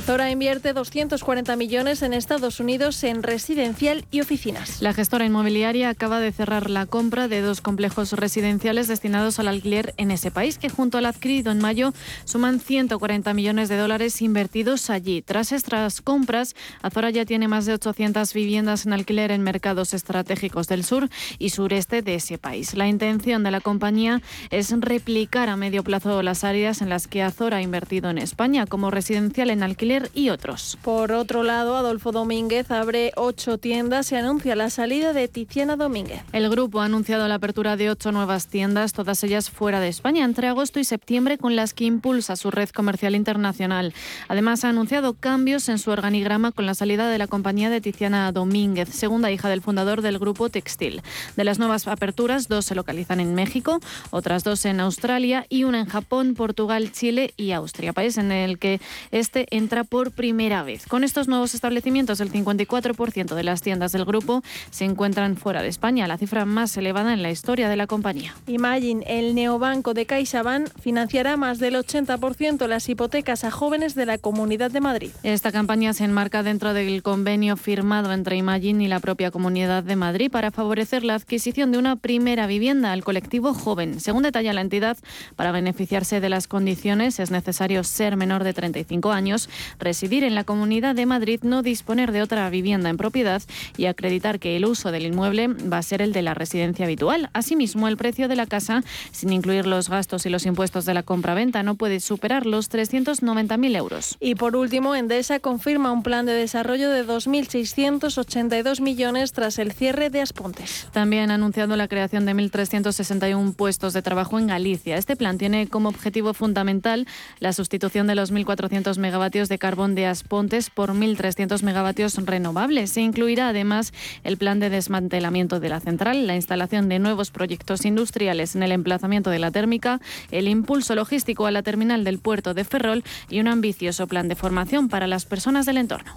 Azora invierte 240 millones en Estados Unidos en residencial y oficinas. La gestora inmobiliaria acaba de cerrar la compra de dos complejos residenciales destinados al alquiler en ese país, que junto al adquirido en mayo suman 140 millones de dólares invertidos allí. Tras estas compras, Azora ya tiene más de 800 viviendas en alquiler en mercados estratégicos del sur y sureste de ese país. La intención de la compañía es replicar a medio plazo las áreas en las que Azora ha invertido en España, como residencial en alquiler y otros. Por otro lado, Adolfo Domínguez abre ocho tiendas y anuncia la salida de Tiziana Domínguez. El grupo ha anunciado la apertura de ocho nuevas tiendas, todas ellas fuera de España, entre agosto y septiembre, con las que impulsa su red comercial internacional. Además, ha anunciado cambios en su organigrama con la salida de la compañía de Tiziana Domínguez, segunda hija del fundador del grupo Textil. De las nuevas aperturas, dos se localizan en México, otras dos en Australia y una en Japón, Portugal, Chile y Austria, país en el que este entra por primera vez. Con estos nuevos establecimientos, el 54% de las tiendas del grupo se encuentran fuera de España, la cifra más elevada en la historia de la compañía. Imagine, el neobanco de CaixaBank financiará más del 80% las hipotecas a jóvenes de la Comunidad de Madrid. Esta campaña se enmarca dentro del convenio firmado entre Imagine y la propia Comunidad de Madrid para favorecer la adquisición de una primera vivienda al colectivo joven. Según detalla la entidad, para beneficiarse de las condiciones es necesario ser menor de 35 años residir en la Comunidad de Madrid, no disponer de otra vivienda en propiedad y acreditar que el uso del inmueble va a ser el de la residencia habitual. Asimismo, el precio de la casa, sin incluir los gastos y los impuestos de la compra-venta, no puede superar los 390.000 euros. Y por último, Endesa confirma un plan de desarrollo de 2.682 millones tras el cierre de Aspontes. También ha anunciado la creación de 1.361 puestos de trabajo en Galicia. Este plan tiene como objetivo fundamental la sustitución de los 1.400 megavatios de carbón de Aspontes por 1.300 megavatios renovables. Se incluirá además el plan de desmantelamiento de la central, la instalación de nuevos proyectos industriales en el emplazamiento de la térmica, el impulso logístico a la terminal del puerto de Ferrol y un ambicioso plan de formación para las personas del entorno.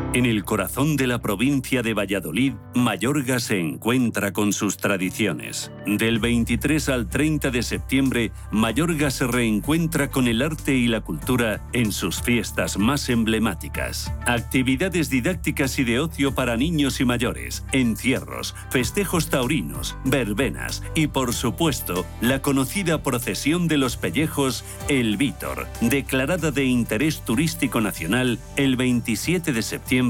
En el corazón de la provincia de Valladolid, Mayorga se encuentra con sus tradiciones. Del 23 al 30 de septiembre, Mayorga se reencuentra con el arte y la cultura en sus fiestas más emblemáticas. Actividades didácticas y de ocio para niños y mayores, encierros, festejos taurinos, verbenas y, por supuesto, la conocida procesión de los pellejos El Vítor, declarada de interés turístico nacional el 27 de septiembre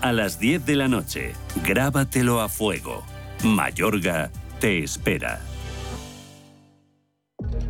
a las 10 de la noche. Grábatelo a fuego. Mayorga te espera.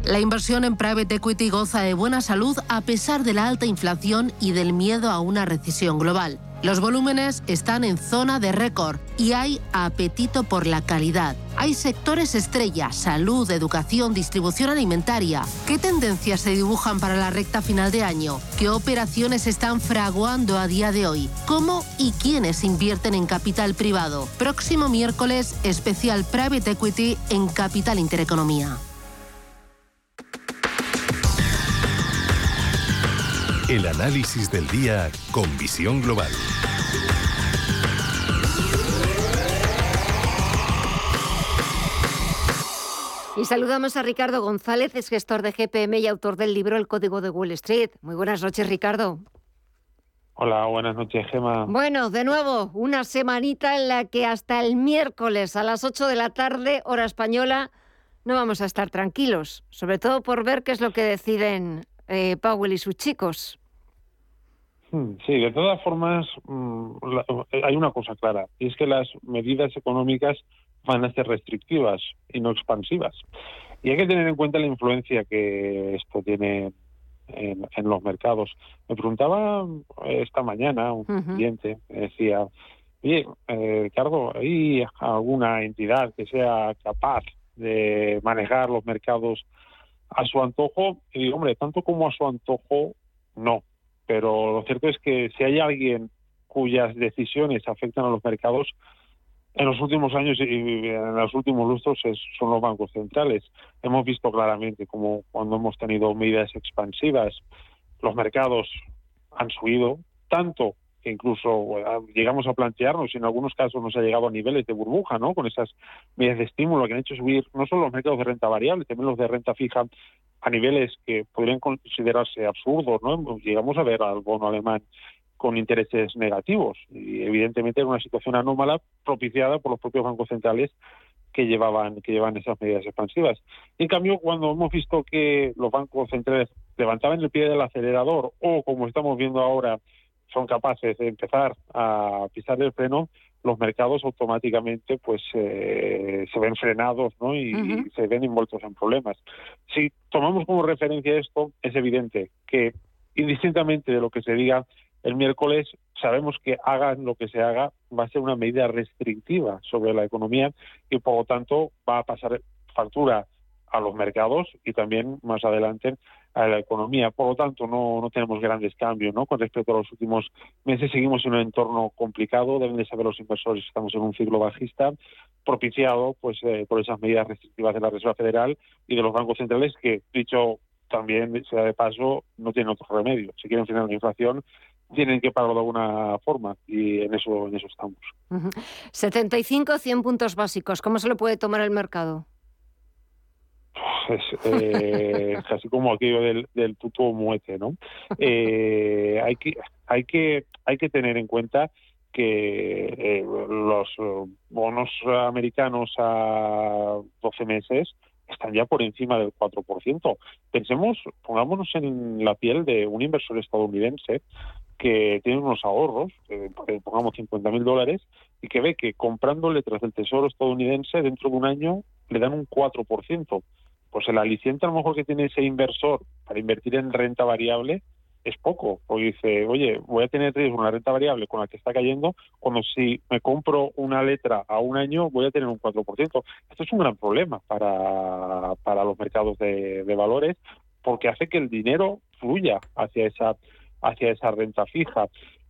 La inversión en private equity goza de buena salud a pesar de la alta inflación y del miedo a una recesión global. Los volúmenes están en zona de récord y hay apetito por la calidad. Hay sectores estrella, salud, educación, distribución alimentaria. ¿Qué tendencias se dibujan para la recta final de año? ¿Qué operaciones están fraguando a día de hoy? ¿Cómo y quiénes invierten en capital privado? Próximo miércoles, especial Private Equity en Capital Intereconomía. El análisis del día con visión global. Y saludamos a Ricardo González, es gestor de GPM y autor del libro El Código de Wall Street. Muy buenas noches, Ricardo. Hola, buenas noches, Gema. Bueno, de nuevo, una semanita en la que hasta el miércoles a las 8 de la tarde, hora española, no vamos a estar tranquilos, sobre todo por ver qué es lo que deciden eh, Powell y sus chicos. Hmm, sí, de todas formas, mm, hay una cosa clara, y es que las medidas económicas van a ser restrictivas y no expansivas. Y hay que tener en cuenta la influencia que esto tiene en, los mercados. Me preguntaba esta mañana un cliente, me decía, oye, eh, Ricardo, ¿hay alguna entidad que sea capaz de manejar los mercados a su antojo? Y digo, hombre, tanto como a su antojo, no. Pero lo cierto es que si hay alguien cuyas decisiones afectan a los mercados, en los últimos años y en los últimos lustros son los bancos centrales. Hemos visto claramente como cuando hemos tenido medidas expansivas, los mercados han subido tanto que incluso llegamos a plantearnos y en algunos casos nos ha llegado a niveles de burbuja, ¿no? Con esas medidas de estímulo que han hecho subir no solo los mercados de renta variable, también los de renta fija a niveles que podrían considerarse absurdos, ¿no? Llegamos a ver al bono alemán con intereses negativos. Y evidentemente era una situación anómala propiciada por los propios bancos centrales que llevaban, que llevan esas medidas expansivas. En cambio, cuando hemos visto que los bancos centrales levantaban el pie del acelerador o, como estamos viendo ahora, son capaces de empezar a pisar el freno, los mercados automáticamente pues eh, se ven frenados ¿no? y, y, se ven envueltos en problemas. Si tomamos como referencia esto, es evidente que indistintamente de lo que se diga, el miércoles sabemos que hagan lo que se haga, va a ser una medida restrictiva sobre la economía y por lo tanto va a pasar factura a los mercados y también más adelante a la economía. Por lo tanto, no, no tenemos grandes cambios ¿no? con respecto a los últimos meses. Seguimos en un entorno complicado, deben de saber los inversores, estamos en un ciclo bajista propiciado pues eh, por esas medidas restrictivas de la Reserva Federal y de los bancos centrales que, dicho también sea de paso, no tienen otro remedio. Si quieren frenar la inflación, tienen que pagarlo de alguna forma y en eso, en eso estamos. 75, 100 puntos básicos. ¿Cómo se lo puede tomar el mercado? Es eh, casi como aquello del, del puto muete, ¿no? Eh, hay que hay que hay que tener en cuenta que eh, los bonos americanos a 12 meses están ya por encima del 4%. Pensemos, pongámonos en la piel de un inversor estadounidense que tiene unos ahorros, eh, pongamos 50 mil dólares, y que ve que comprando letras del Tesoro estadounidense dentro de un año le dan un 4%. Pues el aliciente a lo mejor que tiene ese inversor para invertir en renta variable es poco, porque dice, oye, voy a tener una renta variable con la que está cayendo, cuando si me compro una letra a un año voy a tener un 4%. Esto es un gran problema para, para los mercados de, de valores, porque hace que el dinero fluya hacia esa hacia esa renta fija.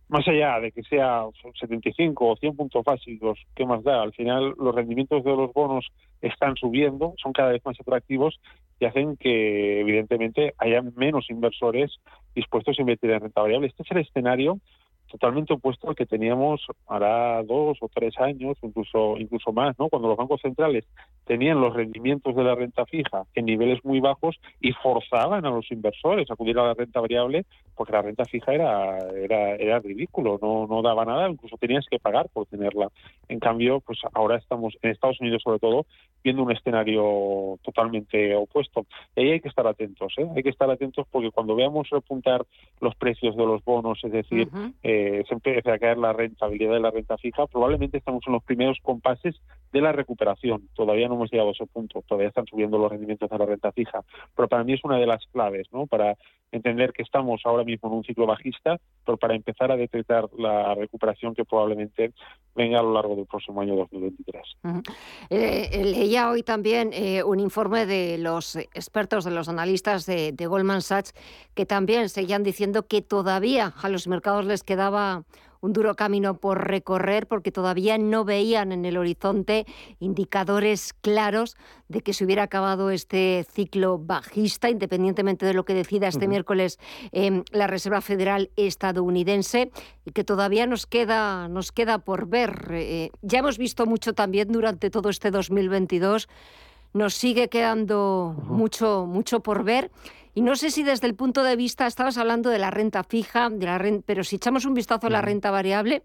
Más allá de que sea 75 o 100 puntos básicos, ¿qué más da? Al final los rendimientos de los bonos están subiendo, son cada vez más atractivos y hacen que evidentemente haya menos inversores dispuestos a invertir en renta variable. Este es el escenario totalmente opuesto al que teníamos hará dos o tres años, incluso incluso más, ¿no? Cuando los bancos centrales tenían los rendimientos de la renta fija en niveles muy bajos y forzaban a los inversores a acudir a la renta variable porque la renta fija era era era ridículo, no no daba nada, incluso tenías que pagar por tenerla. En cambio, pues ahora estamos en Estados Unidos sobre todo viendo un escenario totalmente opuesto. Y ahí hay que estar atentos, ¿eh? Hay que estar atentos porque cuando veamos repuntar los precios de los bonos, es decir, se empieza a caer la rentabilidad de la renta fija, probablemente estamos en los primeros compases de la recuperación. Todavía no hemos llegado a ese punto, todavía están subiendo los rendimientos de la renta fija, pero para mí es una de las claves, ¿no? Para entender que estamos ahora mismo en un ciclo bajista, pero para empezar a detectar la recuperación que probablemente venga a lo largo del próximo año 2023. Eh, leía hoy también eh, un informe de los expertos, de los analistas de, de Goldman Sachs, que también seguían diciendo que todavía a los mercados les quedaba un duro camino por recorrer porque todavía no veían en el horizonte indicadores claros de que se hubiera acabado este ciclo bajista, independientemente de lo que decida este miércoles em, la Reserva Federal estadounidense, y que todavía nos queda, nos queda por ver. Eh, ya hemos visto mucho también durante todo este 2022 nos sigue quedando mucho, mucho por ver. Y no sé si desde el punto de vista, estabas hablando de la renta fija, de la renta, pero si echamos un vistazo a la renta variable,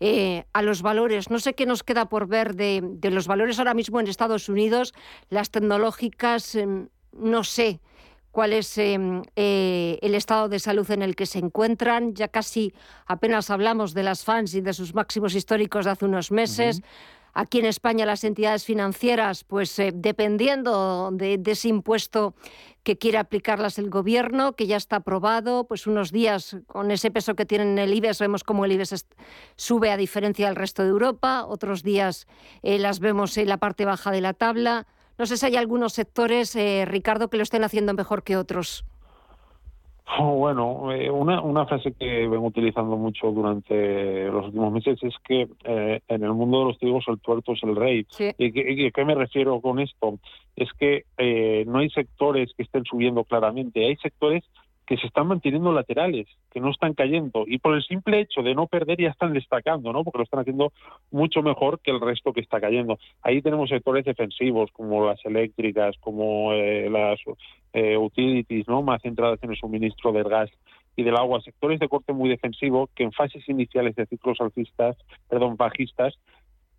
eh, a los valores, no sé qué nos queda por ver de, los valores ahora mismo en Estados Unidos, las tecnológicas, em, no sé cuál es em, eh, el estado de salud en el que se encuentran. Ya casi apenas hablamos de las fans y de sus máximos históricos de hace unos meses. Aquí en España las entidades financieras, pues eh, dependiendo de, ese impuesto que quiere aplicarlas el gobierno, que ya está aprobado, pues unos días con ese peso que tienen en el IBEX, vemos cómo el IBEX sube a diferencia del resto de Europa, otros días eh, las vemos en la parte baja de la tabla. No sé si hay algunos sectores, eh, Ricardo, que lo estén haciendo mejor que otros. Oh, bueno, eh, una, una frase que vengo utilizando mucho durante los últimos meses es que eh, en el mundo de los trigos el tuerto es el rey. ¿Y, a qué me refiero con esto? Es que eh, no hay sectores que estén subiendo claramente, hay sectores que se están manteniendo laterales, que no están cayendo y por el simple hecho de no perder ya están destacando, ¿no? Porque lo están haciendo mucho mejor que el resto que está cayendo. Ahí tenemos sectores defensivos como las eléctricas, como eh, las eh, utilities, ¿no? Más centradas en el suministro del gas y del agua, sectores de corte muy defensivo que en fases iniciales de ciclos alcistas, perdón, bajistas,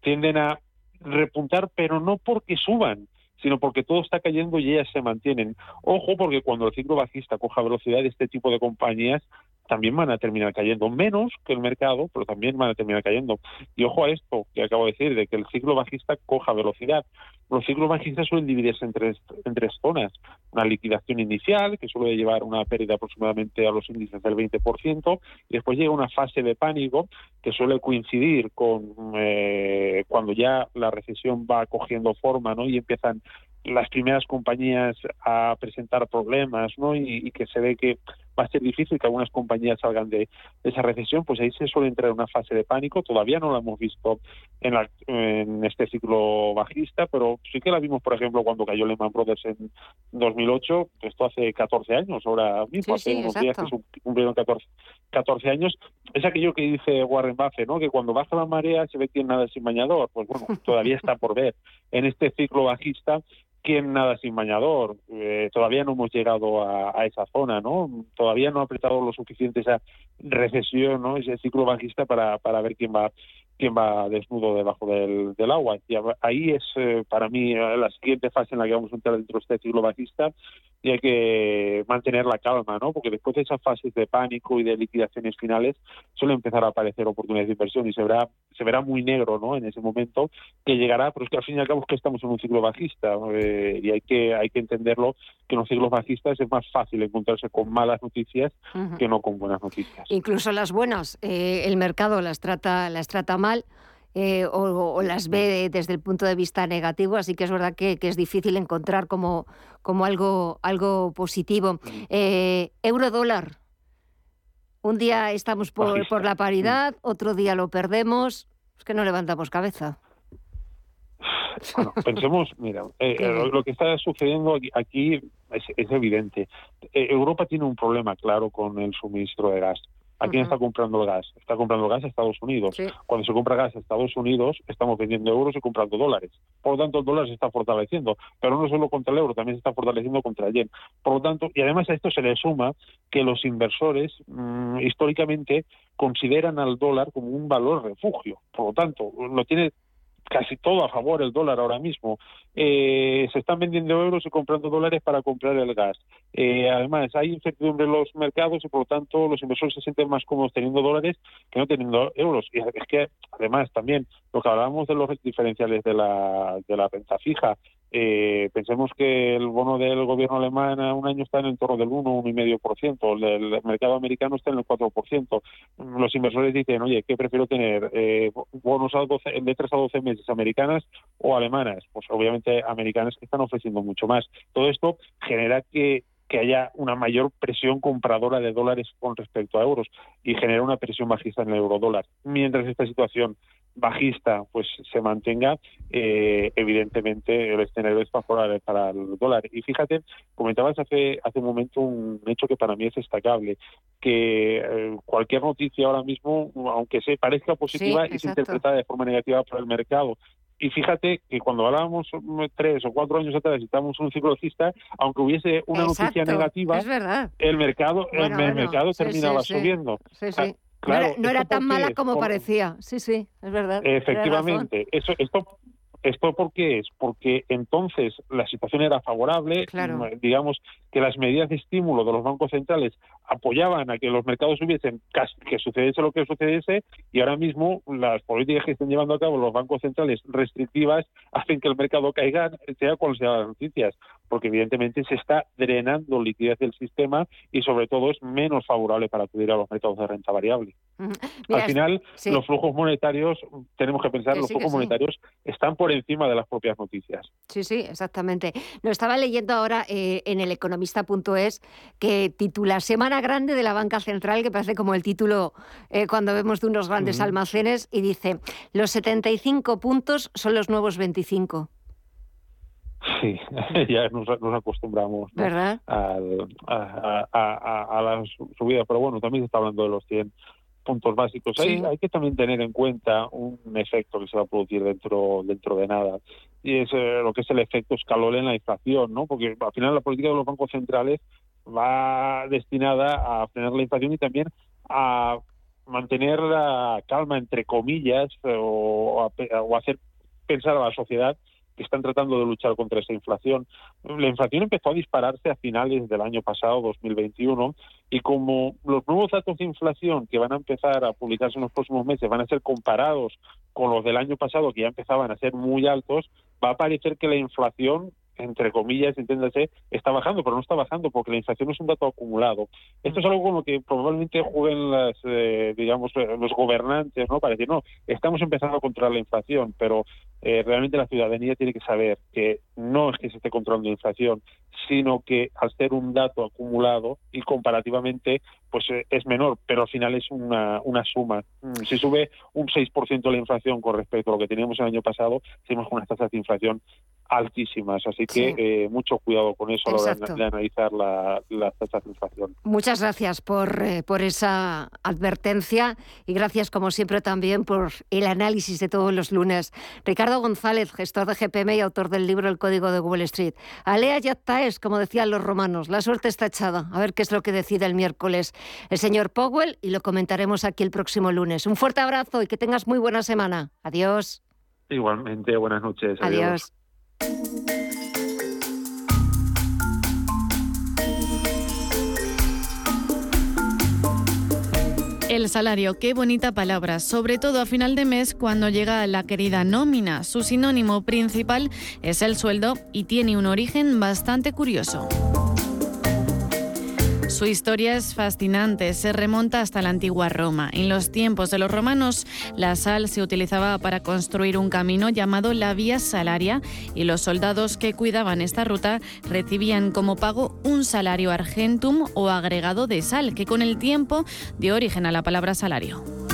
tienden a repuntar, pero no porque suban, sino porque todo está cayendo y ellas se mantienen. Ojo, porque cuando el ciclo bajista coja velocidad, este tipo de compañías también van a terminar cayendo, menos que el mercado, pero también van a terminar cayendo. Y ojo a esto que acabo de decir, de que el ciclo bajista coja velocidad. Los ciclos bajistas suelen dividirse en tres, en tres zonas. Una liquidación inicial, que suele llevar una pérdida aproximadamente a los índices del 20%, y después llega una fase de pánico que suele coincidir con eh, cuando ya la recesión va cogiendo forma ¿no? y empiezan las primeras compañías a presentar problemas ¿no? y que se ve que va a ser difícil que algunas compañías salgan de, esa recesión, pues ahí se suele entrar en una fase de pánico. Todavía no la hemos visto en, en este ciclo bajista, pero sí que la vimos, por ejemplo, cuando cayó Lehman Brothers en 2008, esto hace 14 años, ahora mismo, hace unos días que cumplieron 14, 14 años. Es aquello que dice Warren Buffett, ¿no? que cuando baja la marea se ve que nada sin bañador. Pues bueno, todavía está por ver. En este ciclo bajista quién nada sin bañador. Eh, todavía no hemos llegado a, esa zona, ¿no? Todavía no ha apretado lo suficiente esa recesión, ¿no? Ese ciclo bajista para, para ver quién va quién va desnudo debajo del, del agua. Y ahí es eh, para mí eh, la siguiente fase en la que vamos a entrar dentro de este ciclo bajista y hay que mantener la calma, ¿no? Porque después de esas fases de pánico y de liquidaciones finales suele empezar a aparecer oportunidades de inversión y se verá se verá muy negro, ¿no? En ese momento que llegará, pero es que al fin y al cabo es que estamos en un ciclo bajista eh, y hay que hay que entenderlo que en los ciclos bajistas es más fácil encontrarse con malas noticias que no con buenas noticias. Incluso las buenas, el mercado las trata las trata mal eh, o, las ve desde el punto de vista negativo, así que es verdad que, es difícil encontrar como, como algo, algo positivo. Eh, euro dólar. Un día estamos por, por, la paridad, otro día lo perdemos. Es que no levantamos cabeza. Bueno, pensemos, mira, eh, lo que está sucediendo aquí es, es evidente. Europa tiene un problema claro con el suministro de gas. ¿A quién está comprando el gas? Está comprando gas a Estados Unidos. Cuando se compra gas a Estados Unidos, estamos vendiendo euros y comprando dólares. Por lo tanto, el dólar se está fortaleciendo, pero no solo contra el euro, también se está fortaleciendo contra el yen. Por lo tanto, y además a esto se le suma que los inversores mm, históricamente consideran al dólar como un valor refugio. Por lo tanto, lo tiene casi todo a favor el dólar ahora mismo. Eh, se están vendiendo euros y comprando dólares para comprar el gas. Eh, además, hay incertidumbre en los mercados y por lo tanto los inversores se sienten más cómodos teniendo dólares que no teniendo euros. Y es que además también Lo que hablábamos de los diferenciales de la, de la renta fija, eh, pensemos que el bono del gobierno alemán a un año está en el torno del 1, 1,5%, el del mercado americano está en el 4%. Los inversores dicen, oye, ¿qué prefiero tener? Eh, ¿Bonos a 12, de 3 a 12 meses americanas o alemanas? Pues obviamente americanas que están ofreciendo mucho más. Todo esto genera que que haya una mayor presión compradora de dólares con respecto a euros y genera una presión bajista en el euro dólar. Mientras esta situación bajista pues se mantenga, eh, evidentemente el escenario es favorable para el dólar. Y fíjate, comentabas hace, hace un momento un hecho que para mí es destacable, que eh, cualquier noticia ahora mismo, aunque se parezca positiva, es interpretada de forma negativa por el mercado. Y fíjate que cuando hablábamos tres o cuatro años atrás y estábamos un ciclo alcista, aunque hubiese una noticia negativa, el mercado, el, mercado terminaba subiendo. Claro, no era, tan mala como parecía. Sí, sí, es verdad. Efectivamente. Eso, esto ¿Esto por qué es? Porque entonces la situación era favorable, mm, digamos que las medidas de estímulo de los bancos centrales apoyaban a que los mercados hubiesen que sucediese lo que sucediese y ahora mismo las políticas que están llevando a cabo los bancos centrales restrictivas hacen que el mercado caiga, sea cual sea las noticias, porque evidentemente se está drenando liquidez del sistema y sobre todo es menos favorable para acudir a los mercados de renta variable. Al final, los flujos monetarios, tenemos que pensar, los flujos monetarios están por encima de las propias noticias. Sí, sí, exactamente. Lo estaba leyendo ahora eh, en el economista.es que titula Semana Grande de la Banca Central, que parece como el título eh, cuando vemos de unos grandes almacenes, y dice, los 75 puntos son los nuevos 25. Sí, ya nos, acostumbramos a, a, la subida, pero bueno, también se está hablando de los 100 puntos básicos. Hay, hay que también tener en cuenta un efecto que se va a producir dentro dentro de nada y es eh, lo que es el efecto escalón en la inflación, ¿no? Porque al final la política de los bancos centrales va destinada a frenar la inflación y también a mantener la calma entre comillas o, o hacer pensar a la sociedad que están tratando de luchar contra esa inflación. La inflación empezó a dispararse a finales del año pasado, 2021, y como los nuevos datos de inflación que van a empezar a publicarse en los próximos meses van a ser comparados con los del año pasado, que ya empezaban a ser muy altos, va a parecer que la inflación entre comillas, entiéndase, está bajando, pero no está bajando porque la inflación es un dato acumulado. Esto es algo con lo que probablemente jueguen las, eh, digamos, eh, los gobernantes, ¿no? Para decir, no, estamos empezando a controlar la inflación, pero eh, realmente la ciudadanía tiene que saber que no es que se esté controlando la inflación, sino que al ser un dato acumulado y comparativamente pues es menor, pero al final es una, una suma. Mm, si sube un 6% la inflación con respecto a lo que teníamos el año pasado, tenemos unas tasas de inflación altísimas. Así que eh, mucho cuidado con eso a la hora de analizar la, las tasas de inflación. Muchas gracias por, eh, por esa advertencia y gracias, como siempre, también por el análisis de todos los lunes. Ricardo González, gestor de GPM y autor del libro El Código de Wall Street. Alea es como decían los romanos. La suerte está echada. A ver qué es lo que decide el miércoles el señor Powell y lo comentaremos aquí el próximo lunes. Un fuerte abrazo y que tengas muy buena semana. Adiós. Igualmente, buenas noches. Adiós. Salario, qué bonita palabra, sobre todo a final de mes cuando llega la querida nómina. Su sinónimo principal es el sueldo y tiene un origen bastante curioso. Su historia es fascinante, se remonta hasta la antigua Roma. En los tiempos de los romanos, la sal se utilizaba para construir un camino llamado la Vía Salaria y los soldados que cuidaban esta ruta recibían como pago un salario argentum o agregado de sal, que con el tiempo dio origen a la palabra salario.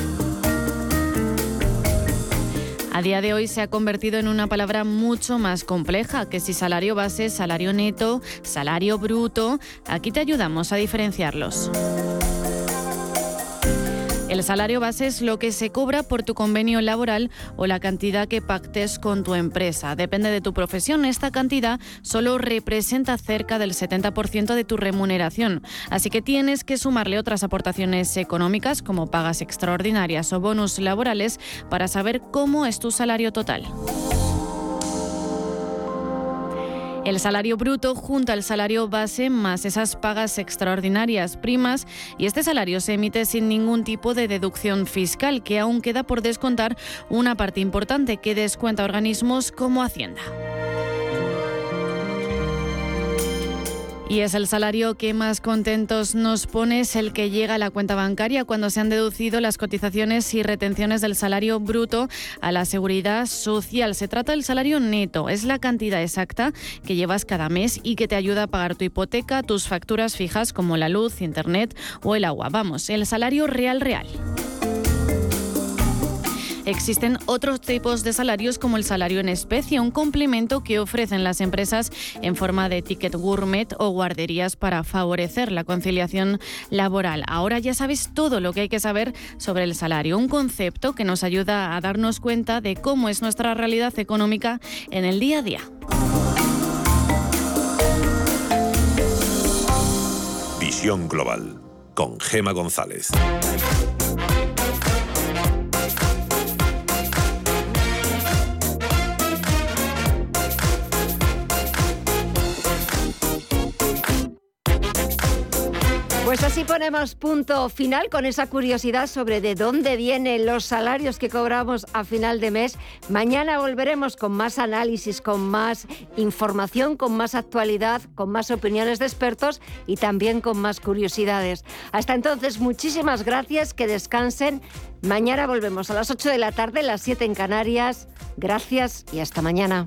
A día de hoy se ha convertido en una palabra mucho más compleja que si salario base, salario neto, salario bruto. Aquí te ayudamos a diferenciarlos. El salario base es lo que se cobra por tu convenio laboral o la cantidad que pactes con tu empresa. Depende de tu profesión, esta cantidad solo representa cerca del 70% de tu remuneración. Así que tienes que sumarle otras aportaciones económicas como pagas extraordinarias o bonus laborales para saber cómo es tu salario total. El salario bruto junto al salario base más esas pagas extraordinarias primas y este salario se emite sin ningún tipo de deducción fiscal que aún queda por descontar una parte importante que descuenta organismos como Hacienda. Y es el salario que más contentos nos pone, el que llega a la cuenta bancaria cuando se han deducido las cotizaciones y retenciones del salario bruto a la seguridad social. Se trata del salario neto, es la cantidad exacta que llevas cada mes y que te ayuda a pagar tu hipoteca, tus facturas fijas como la luz, internet o el agua. Vamos, el salario real real. Existen otros tipos de salarios como el salario en especie, un complemento que ofrecen las empresas en forma de ticket gourmet o guarderías para favorecer la conciliación laboral. Ahora ya sabes todo lo que hay que saber sobre el salario, un concepto que nos ayuda a darnos cuenta de cómo es nuestra realidad económica en el día a día. Visión Global con Gema González. Pues así ponemos punto final con esa curiosidad sobre de dónde vienen los salarios que cobramos a final de mes. Mañana volveremos con más análisis, con más información, con más actualidad, con más opiniones de expertos y también con más curiosidades. Hasta entonces, muchísimas gracias, que descansen. Mañana volvemos a las 8 de la tarde, las 7 en Canarias. Gracias y hasta mañana.